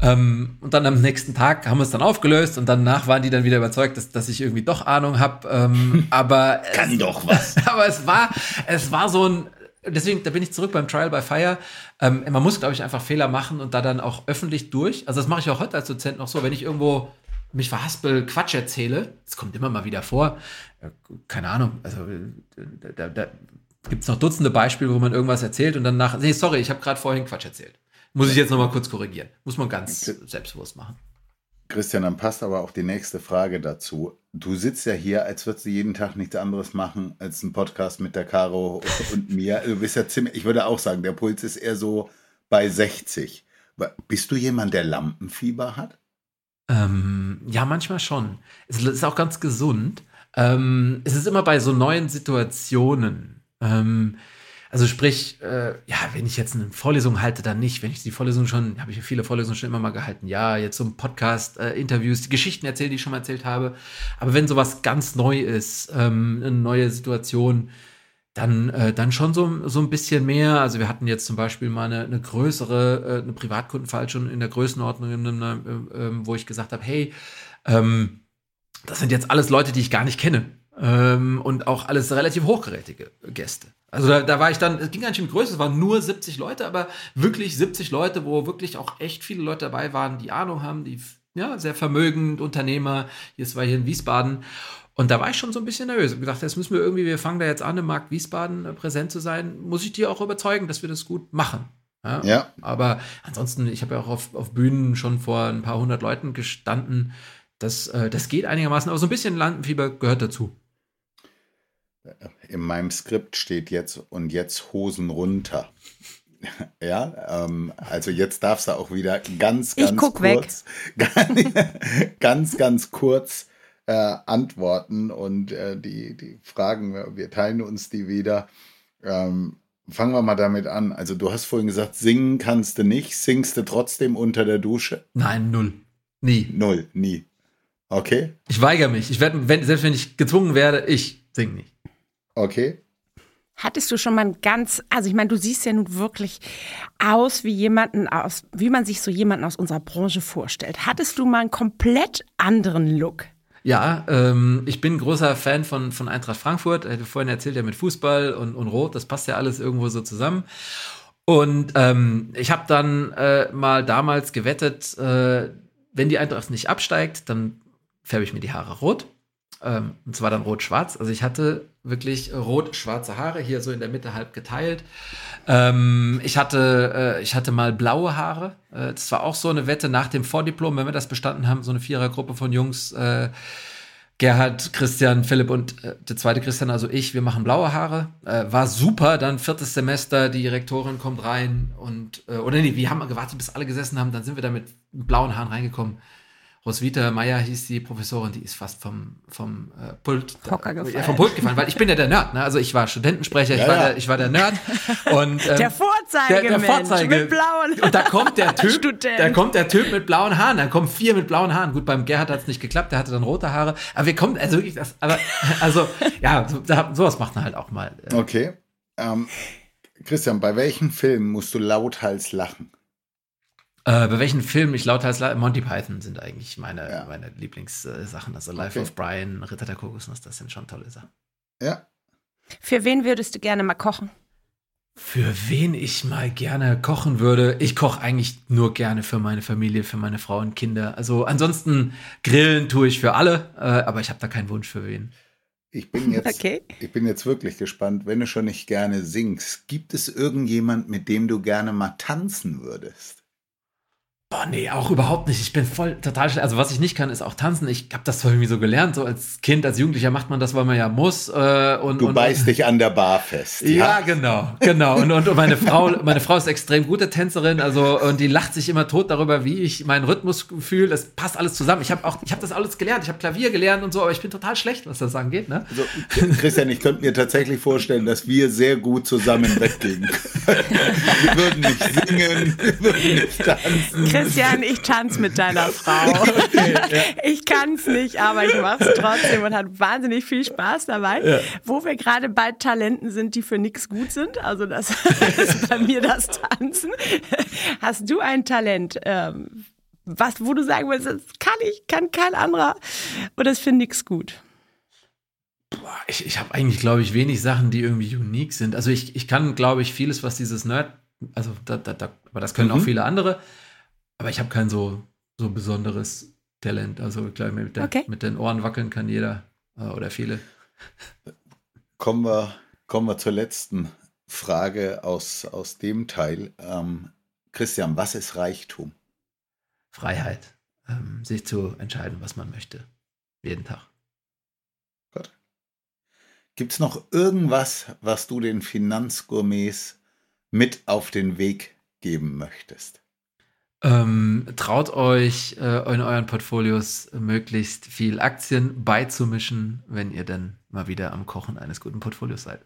S3: Ähm, und dann am nächsten Tag haben wir es dann aufgelöst und danach waren die dann wieder überzeugt, dass, dass ich irgendwie doch Ahnung habe. Ähm, aber
S2: kann es, doch was.
S3: aber es war, es war so ein deswegen, da bin ich zurück beim Trial by Fire. Ähm, man muss, glaube ich, einfach Fehler machen und da dann auch öffentlich durch. Also das mache ich auch heute als Dozent noch so, wenn ich irgendwo mich verhaspel, Quatsch erzähle, das kommt immer mal wieder vor. Äh, keine Ahnung, also äh, da, da, gibt es noch Dutzende Beispiele, wo man irgendwas erzählt und dann nach, nee, sorry, ich habe gerade vorhin Quatsch erzählt. Muss ich jetzt nochmal kurz korrigieren. Muss man ganz selbstbewusst machen.
S2: Christian, dann passt aber auch die nächste Frage dazu. Du sitzt ja hier, als würdest du jeden Tag nichts anderes machen als einen Podcast mit der Caro und mir. Du bist ja ziemlich, ich würde auch sagen, der Puls ist eher so bei 60. Bist du jemand, der Lampenfieber hat?
S3: Ähm, ja, manchmal schon. Es ist auch ganz gesund. Ähm, es ist immer bei so neuen Situationen. Ähm, also sprich, äh, ja, wenn ich jetzt eine Vorlesung halte, dann nicht. Wenn ich die Vorlesung schon, habe ich viele Vorlesungen schon immer mal gehalten. Ja, jetzt so ein Podcast, äh, Interviews, Geschichten erzählt, die ich schon mal erzählt habe. Aber wenn sowas ganz neu ist, ähm, eine neue Situation, dann, äh, dann schon so, so ein bisschen mehr. Also wir hatten jetzt zum Beispiel mal eine, eine größere, äh, eine Privatkundenfall schon in der Größenordnung, äh, äh, wo ich gesagt habe, hey, ähm, das sind jetzt alles Leute, die ich gar nicht kenne. Ähm, und auch alles relativ hochgerätige Gäste. Also da, da war ich dann, es ging ganz schön größer, es waren nur 70 Leute, aber wirklich 70 Leute, wo wirklich auch echt viele Leute dabei waren, die Ahnung haben, die ja, sehr vermögend, Unternehmer, jetzt war hier in Wiesbaden. Und da war ich schon so ein bisschen nervös. Ich gedacht, das müssen wir irgendwie, wir fangen da jetzt an, im Markt Wiesbaden äh, präsent zu sein. Muss ich dir auch überzeugen, dass wir das gut machen? Ja. ja. Aber ansonsten, ich habe ja auch auf, auf Bühnen schon vor ein paar hundert Leuten gestanden. Das, äh, das geht einigermaßen, aber so ein bisschen Lampenfieber gehört dazu.
S2: In meinem Skript steht jetzt und jetzt Hosen runter. Ja, ähm, also jetzt darfst du auch wieder ganz, ganz kurz, ganz, ganz, ganz kurz äh, antworten und äh, die, die Fragen, wir teilen uns die wieder. Ähm, fangen wir mal damit an. Also du hast vorhin gesagt, singen kannst du nicht. Singst du trotzdem unter der Dusche?
S3: Nein, null. Nie.
S2: Null, nie. Okay.
S3: Ich weigere mich. Ich werde, wenn, selbst wenn ich gezwungen werde, ich singe nicht.
S2: Okay.
S5: Hattest du schon mal ein ganz, also ich meine, du siehst ja nun wirklich aus wie jemanden aus, wie man sich so jemanden aus unserer Branche vorstellt. Hattest du mal einen komplett anderen Look?
S3: Ja, ähm, ich bin großer Fan von, von Eintracht Frankfurt. Ich hatte vorhin erzählt ja mit Fußball und, und Rot, das passt ja alles irgendwo so zusammen. Und ähm, ich habe dann äh, mal damals gewettet, äh, wenn die Eintracht nicht absteigt, dann färbe ich mir die Haare rot. Ähm, und zwar dann rot-schwarz. Also ich hatte wirklich rot-schwarze Haare, hier so in der Mitte halb geteilt. Ähm, ich, hatte, äh, ich hatte mal blaue Haare. Äh, das war auch so eine Wette nach dem Vordiplom, wenn wir das bestanden haben, so eine Vierergruppe von Jungs. Äh, Gerhard, Christian, Philipp und äh, der zweite Christian, also ich, wir machen blaue Haare. Äh, war super, dann viertes Semester, die Rektorin kommt rein und, äh, oder nee, wir haben gewartet, bis alle gesessen haben, dann sind wir da mit blauen Haaren reingekommen. Roswitha Meyer hieß die Professorin, die ist fast vom, vom äh, Pult,
S5: Hocker gefallen.
S3: Ja, vom Pult gefallen, weil ich bin ja der Nerd, ne? Also ich war Studentensprecher, ich,
S2: Ja,
S3: war,
S2: ja.
S3: Der, ich war der Nerd. Und, ähm,
S5: Der Vorzeigemensch mit blauen
S3: Und da kommt der Typ, da kommt der Typ mit blauen Haaren, da kommen vier mit blauen Haaren. Gut, beim Gerhard hat es nicht geklappt, der hatte dann rote Haare. Aber wir kommen, also wirklich, das, aber, also, ja, so, da, sowas macht man halt auch mal. äh,
S2: Okay. Ähm, Christian, bei welchem Film musst du lauthals lachen?
S3: Äh, bei welchen Filmen ich lauthals la- Monty Python sind eigentlich meine,
S2: Ja.
S3: meine Lieblingssachen. Also Life
S2: Okay.
S3: of Brian, Ritter der Kokosnuss, das sind schon tolle Sachen.
S2: Ja.
S5: Für wen würdest du gerne mal kochen?
S3: Für wen ich mal gerne kochen würde, ich koche eigentlich nur gerne für meine Familie, für meine Frau und Kinder. Also ansonsten grillen tue ich für alle, äh, aber ich habe da keinen Wunsch für wen.
S2: Ich bin jetzt,
S5: Okay.
S2: ich bin jetzt wirklich gespannt, wenn du schon nicht gerne singst, gibt es irgendjemand, mit dem du gerne mal tanzen würdest?
S3: Boah, nee, auch überhaupt nicht. Ich bin voll total schlecht. Also was ich nicht kann, ist auch tanzen. Ich habe das irgendwie so gelernt. So als Kind, als Jugendlicher macht man das, weil man ja muss. Äh, und,
S2: Du
S3: und,
S2: beißt dich an der Bar fest.
S3: Ja, genau, genau. Und, und, und meine Frau, meine Frau ist extrem gute Tänzerin, also und die lacht sich immer tot darüber, wie ich meinen Rhythmus fühle. Das passt alles zusammen. Ich habe auch, ich habe das alles gelernt. Ich habe Klavier gelernt und so, aber ich bin total schlecht, was das angeht. Ne?
S2: Also, Christian, ich könnte mir tatsächlich vorstellen, dass wir sehr gut zusammen weggehen können. Wir würden nicht singen, wir würden nicht tanzen.
S5: Christian, ich tanze mit deiner Frau. Ich kann es nicht, aber ich mache es trotzdem und hat wahnsinnig viel Spaß dabei. Wo wir gerade bei Talenten sind, die für nichts gut sind, also das ist bei mir das Tanzen. Hast du ein Talent, ähm, was, wo du sagen würdest, das kann ich, kann kein anderer und das finde nichts gut?
S3: Ich, ich habe eigentlich, glaube ich, wenig Sachen, die irgendwie unique sind. Also ich, ich kann, glaube ich, vieles, was dieses Nerd, also da, da, da, aber das können auch
S2: Mhm.
S3: viele andere. Aber ich habe kein so, so besonderes Talent. Also ich glaube, mit, der-
S5: Okay.
S3: mit den Ohren wackeln kann jeder äh, oder viele.
S2: Kommen wir, kommen wir zur letzten Frage aus, aus dem Teil. Ähm, Christian, was ist Reichtum?
S3: Freiheit, ähm, sich zu entscheiden, was man möchte. Jeden Tag.
S2: Gott. Gibt es noch irgendwas, was du den Finanzgourmets mit auf den Weg geben möchtest?
S3: Ähm, traut euch äh, in euren Portfolios möglichst viel Aktien beizumischen, wenn ihr dann mal wieder am Kochen eines guten Portfolios seid.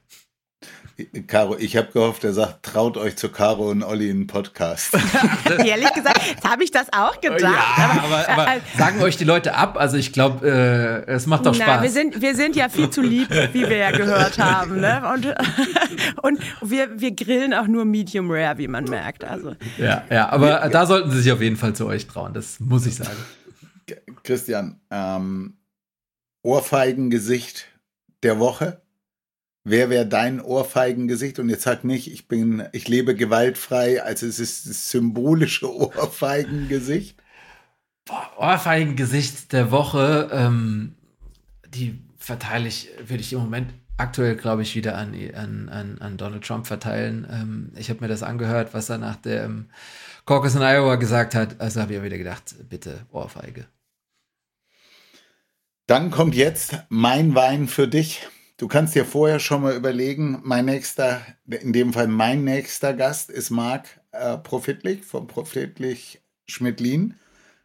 S2: Caro, ich habe gehofft, er sagt, traut euch zu Caro und Olli einen Podcast.
S5: Ehrlich gesagt, habe ich das auch gedacht.
S3: aber, aber
S5: äh,
S3: sagen euch die Leute ab. Also ich glaube, äh, es macht doch
S5: Na,
S3: Spaß.
S5: wir sind, wir sind ja viel zu lieb, wie wir ja gehört haben. Ne? Und, und wir, wir grillen auch nur Medium Rare, wie man merkt. Also,
S3: ja, ja, aber da sollten sie sich auf jeden Fall zu euch trauen. Das muss ich sagen.
S2: Christian, ähm, Ohrfeigengesicht der Woche. Wer wäre dein Ohrfeigengesicht? Und jetzt sag nicht, ich bin, ich lebe gewaltfrei, also es ist das symbolische Ohrfeigengesicht.
S3: Boah, Ohrfeigengesicht der Woche, ähm, die verteile ich, würde ich im Moment aktuell, glaube ich, wieder an, an, an, an Donald Trump verteilen. Ähm, ich habe mir das angehört, was er nach dem Caucus in Iowa gesagt hat. Also habe ich wieder gedacht, bitte Ohrfeige.
S2: Dann kommt jetzt mein Wein für dich. Du kannst dir vorher schon mal überlegen, mein nächster, in dem Fall mein nächster Gast ist Marc äh, Profitlich von Profitlich Schmidlin.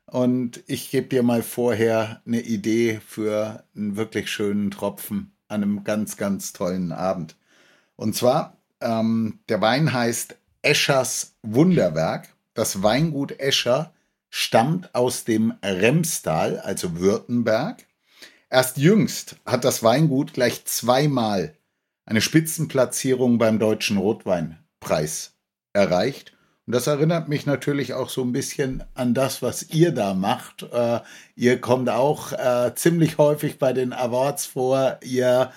S2: Und ich gebe dir mal vorher eine Idee für einen wirklich schönen Tropfen an einem ganz, ganz tollen Abend. Und zwar Ähm, der Wein heißt Eschers Wunderwerk. Das Weingut Escher stammt aus dem Remstal, also Württemberg. Erst jüngst hat das Weingut gleich zweimal eine Spitzenplatzierung beim Deutschen Rotweinpreis erreicht. Und das erinnert mich natürlich auch so ein bisschen an das, was ihr da macht. Äh, ihr kommt auch äh, ziemlich häufig bei den Awards vor. Ihr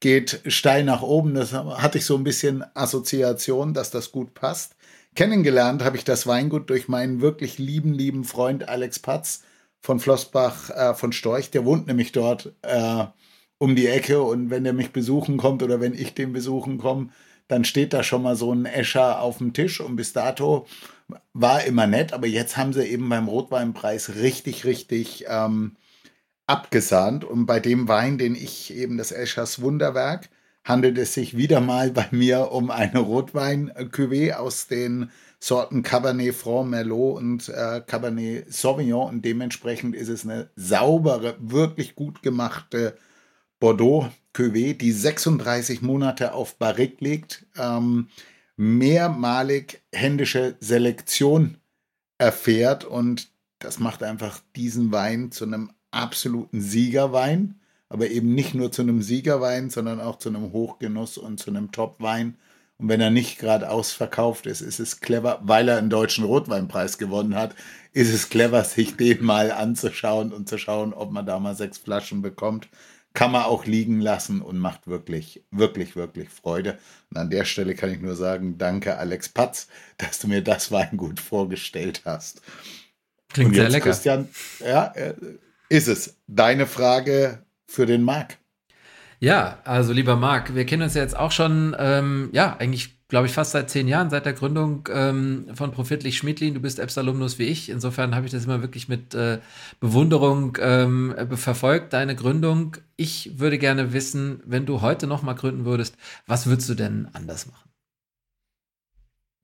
S2: geht steil nach oben. Das hatte ich so ein bisschen Assoziation, dass das gut passt. Kennengelernt habe ich das Weingut durch meinen wirklich lieben, lieben Freund Alex Patz von Flossbach äh, von Storch. Der wohnt nämlich dort äh, um die Ecke. Und wenn er mich besuchen kommt oder wenn ich den besuchen komme, dann steht da schon mal so ein Escher auf dem Tisch. Und bis dato war immer nett, aber jetzt haben sie eben beim Rotweinpreis richtig, richtig ähm, abgesahnt. Und bei dem Wein, den ich eben das Eschers Wunderwerk, handelt es sich wieder mal bei mir um eine Rotwein-Cuvée aus den Sorten Cabernet Franc, Merlot und äh, Cabernet Sauvignon und dementsprechend ist es eine saubere, wirklich gut gemachte Bordeaux Cuvée, die 36 Monate auf Barrique liegt, ähm, mehrmalig händische Selektion erfährt und das macht einfach diesen Wein zu einem absoluten Siegerwein, aber eben nicht nur zu einem Siegerwein, sondern auch zu einem Hochgenuss und zu einem Topwein. Und wenn er nicht gerade ausverkauft ist, ist es clever, weil er einen deutschen Rotweinpreis gewonnen hat, ist es clever, sich den mal anzuschauen und zu schauen, ob man da mal sechs Flaschen bekommt kann man auch liegen lassen und macht wirklich, wirklich, wirklich Freude. Und an der Stelle kann ich nur sagen, danke Alex Patz, dass du mir das Weingut vorgestellt hast.
S3: Klingt sehr lecker.
S2: Christian, ja, äh, ist es. Deine Frage für den Marc.
S3: Ja, also lieber Marc, wir kennen uns ja jetzt auch schon, ähm, ja, eigentlich glaube ich, fast seit zehn Jahren, seit der Gründung ähm, von Profitlich Schmidlin. Du bist Epsalumnus wie ich. Insofern habe ich das immer wirklich mit äh, Bewunderung ähm, verfolgt, deine Gründung. Ich würde gerne wissen, wenn du heute noch mal gründen würdest, was würdest du denn anders machen?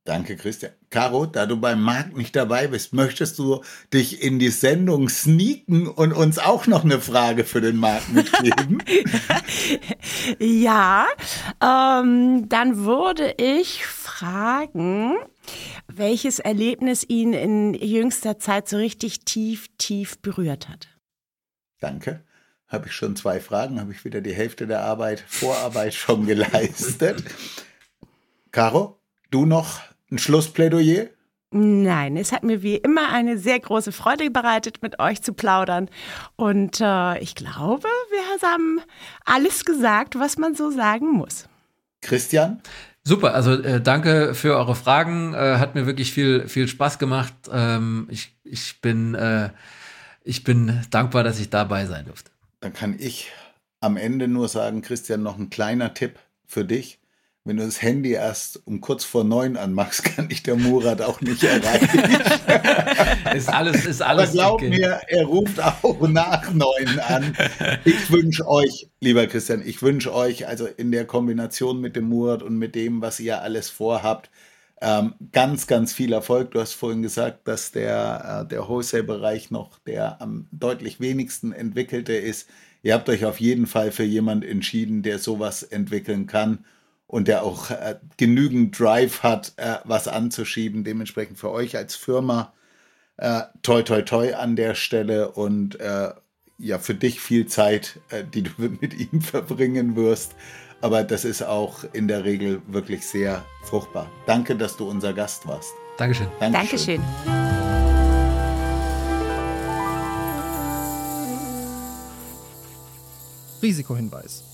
S2: Danke, Christian. Caro, da du beim Markt nicht dabei bist, möchtest du dich in die Sendung sneaken und uns auch noch eine Frage für den Markt mitgeben?
S5: ja, ähm, dann würde ich fragen, welches Erlebnis ihn in jüngster Zeit so richtig tief, tief berührt hat.
S2: Danke. Habe ich schon zwei Fragen, habe ich wieder die Hälfte der Arbeit, Vorarbeit schon geleistet. Caro, du noch ein Schlussplädoyer?
S5: Nein, es hat mir wie immer eine sehr große Freude bereitet, mit euch zu plaudern. Und äh, ich glaube, wir haben alles gesagt, was man so sagen muss.
S2: Christian?
S3: Super, also äh, danke für eure Fragen. Äh, hat mir wirklich viel, viel Spaß gemacht. Ähm, ich, ich, bin, äh, ich bin dankbar, dass ich dabei sein durfte.
S2: Dann kann ich am Ende nur sagen, Christian, noch ein kleiner Tipp für dich wenn du das Handy erst um kurz vor neun anmachst, kann ich der Murat auch nicht erreichen.
S3: ist alles, ist alles.
S2: Aber glaub okay. mir, er ruft auch nach neun an. Ich wünsche euch, lieber Christian, ich wünsche euch also in der Kombination mit dem Murat und mit dem, was ihr alles vorhabt, ähm, ganz, ganz viel Erfolg. Du hast vorhin gesagt, dass der, äh, der Wholesale-Bereich noch der am deutlich wenigsten entwickelte ist. Ihr habt euch auf jeden Fall für jemand entschieden, der sowas entwickeln kann und der auch äh, genügend Drive hat, äh, was anzuschieben. Dementsprechend für euch als Firma äh, toi toi toi an der Stelle und äh, ja, für dich viel Zeit, äh, die du mit ihm verbringen wirst. Aber das ist auch in der Regel wirklich sehr fruchtbar. Danke, dass du unser Gast warst.
S3: Dankeschön.
S5: Dankeschön. Dankeschön.
S6: Risikohinweis.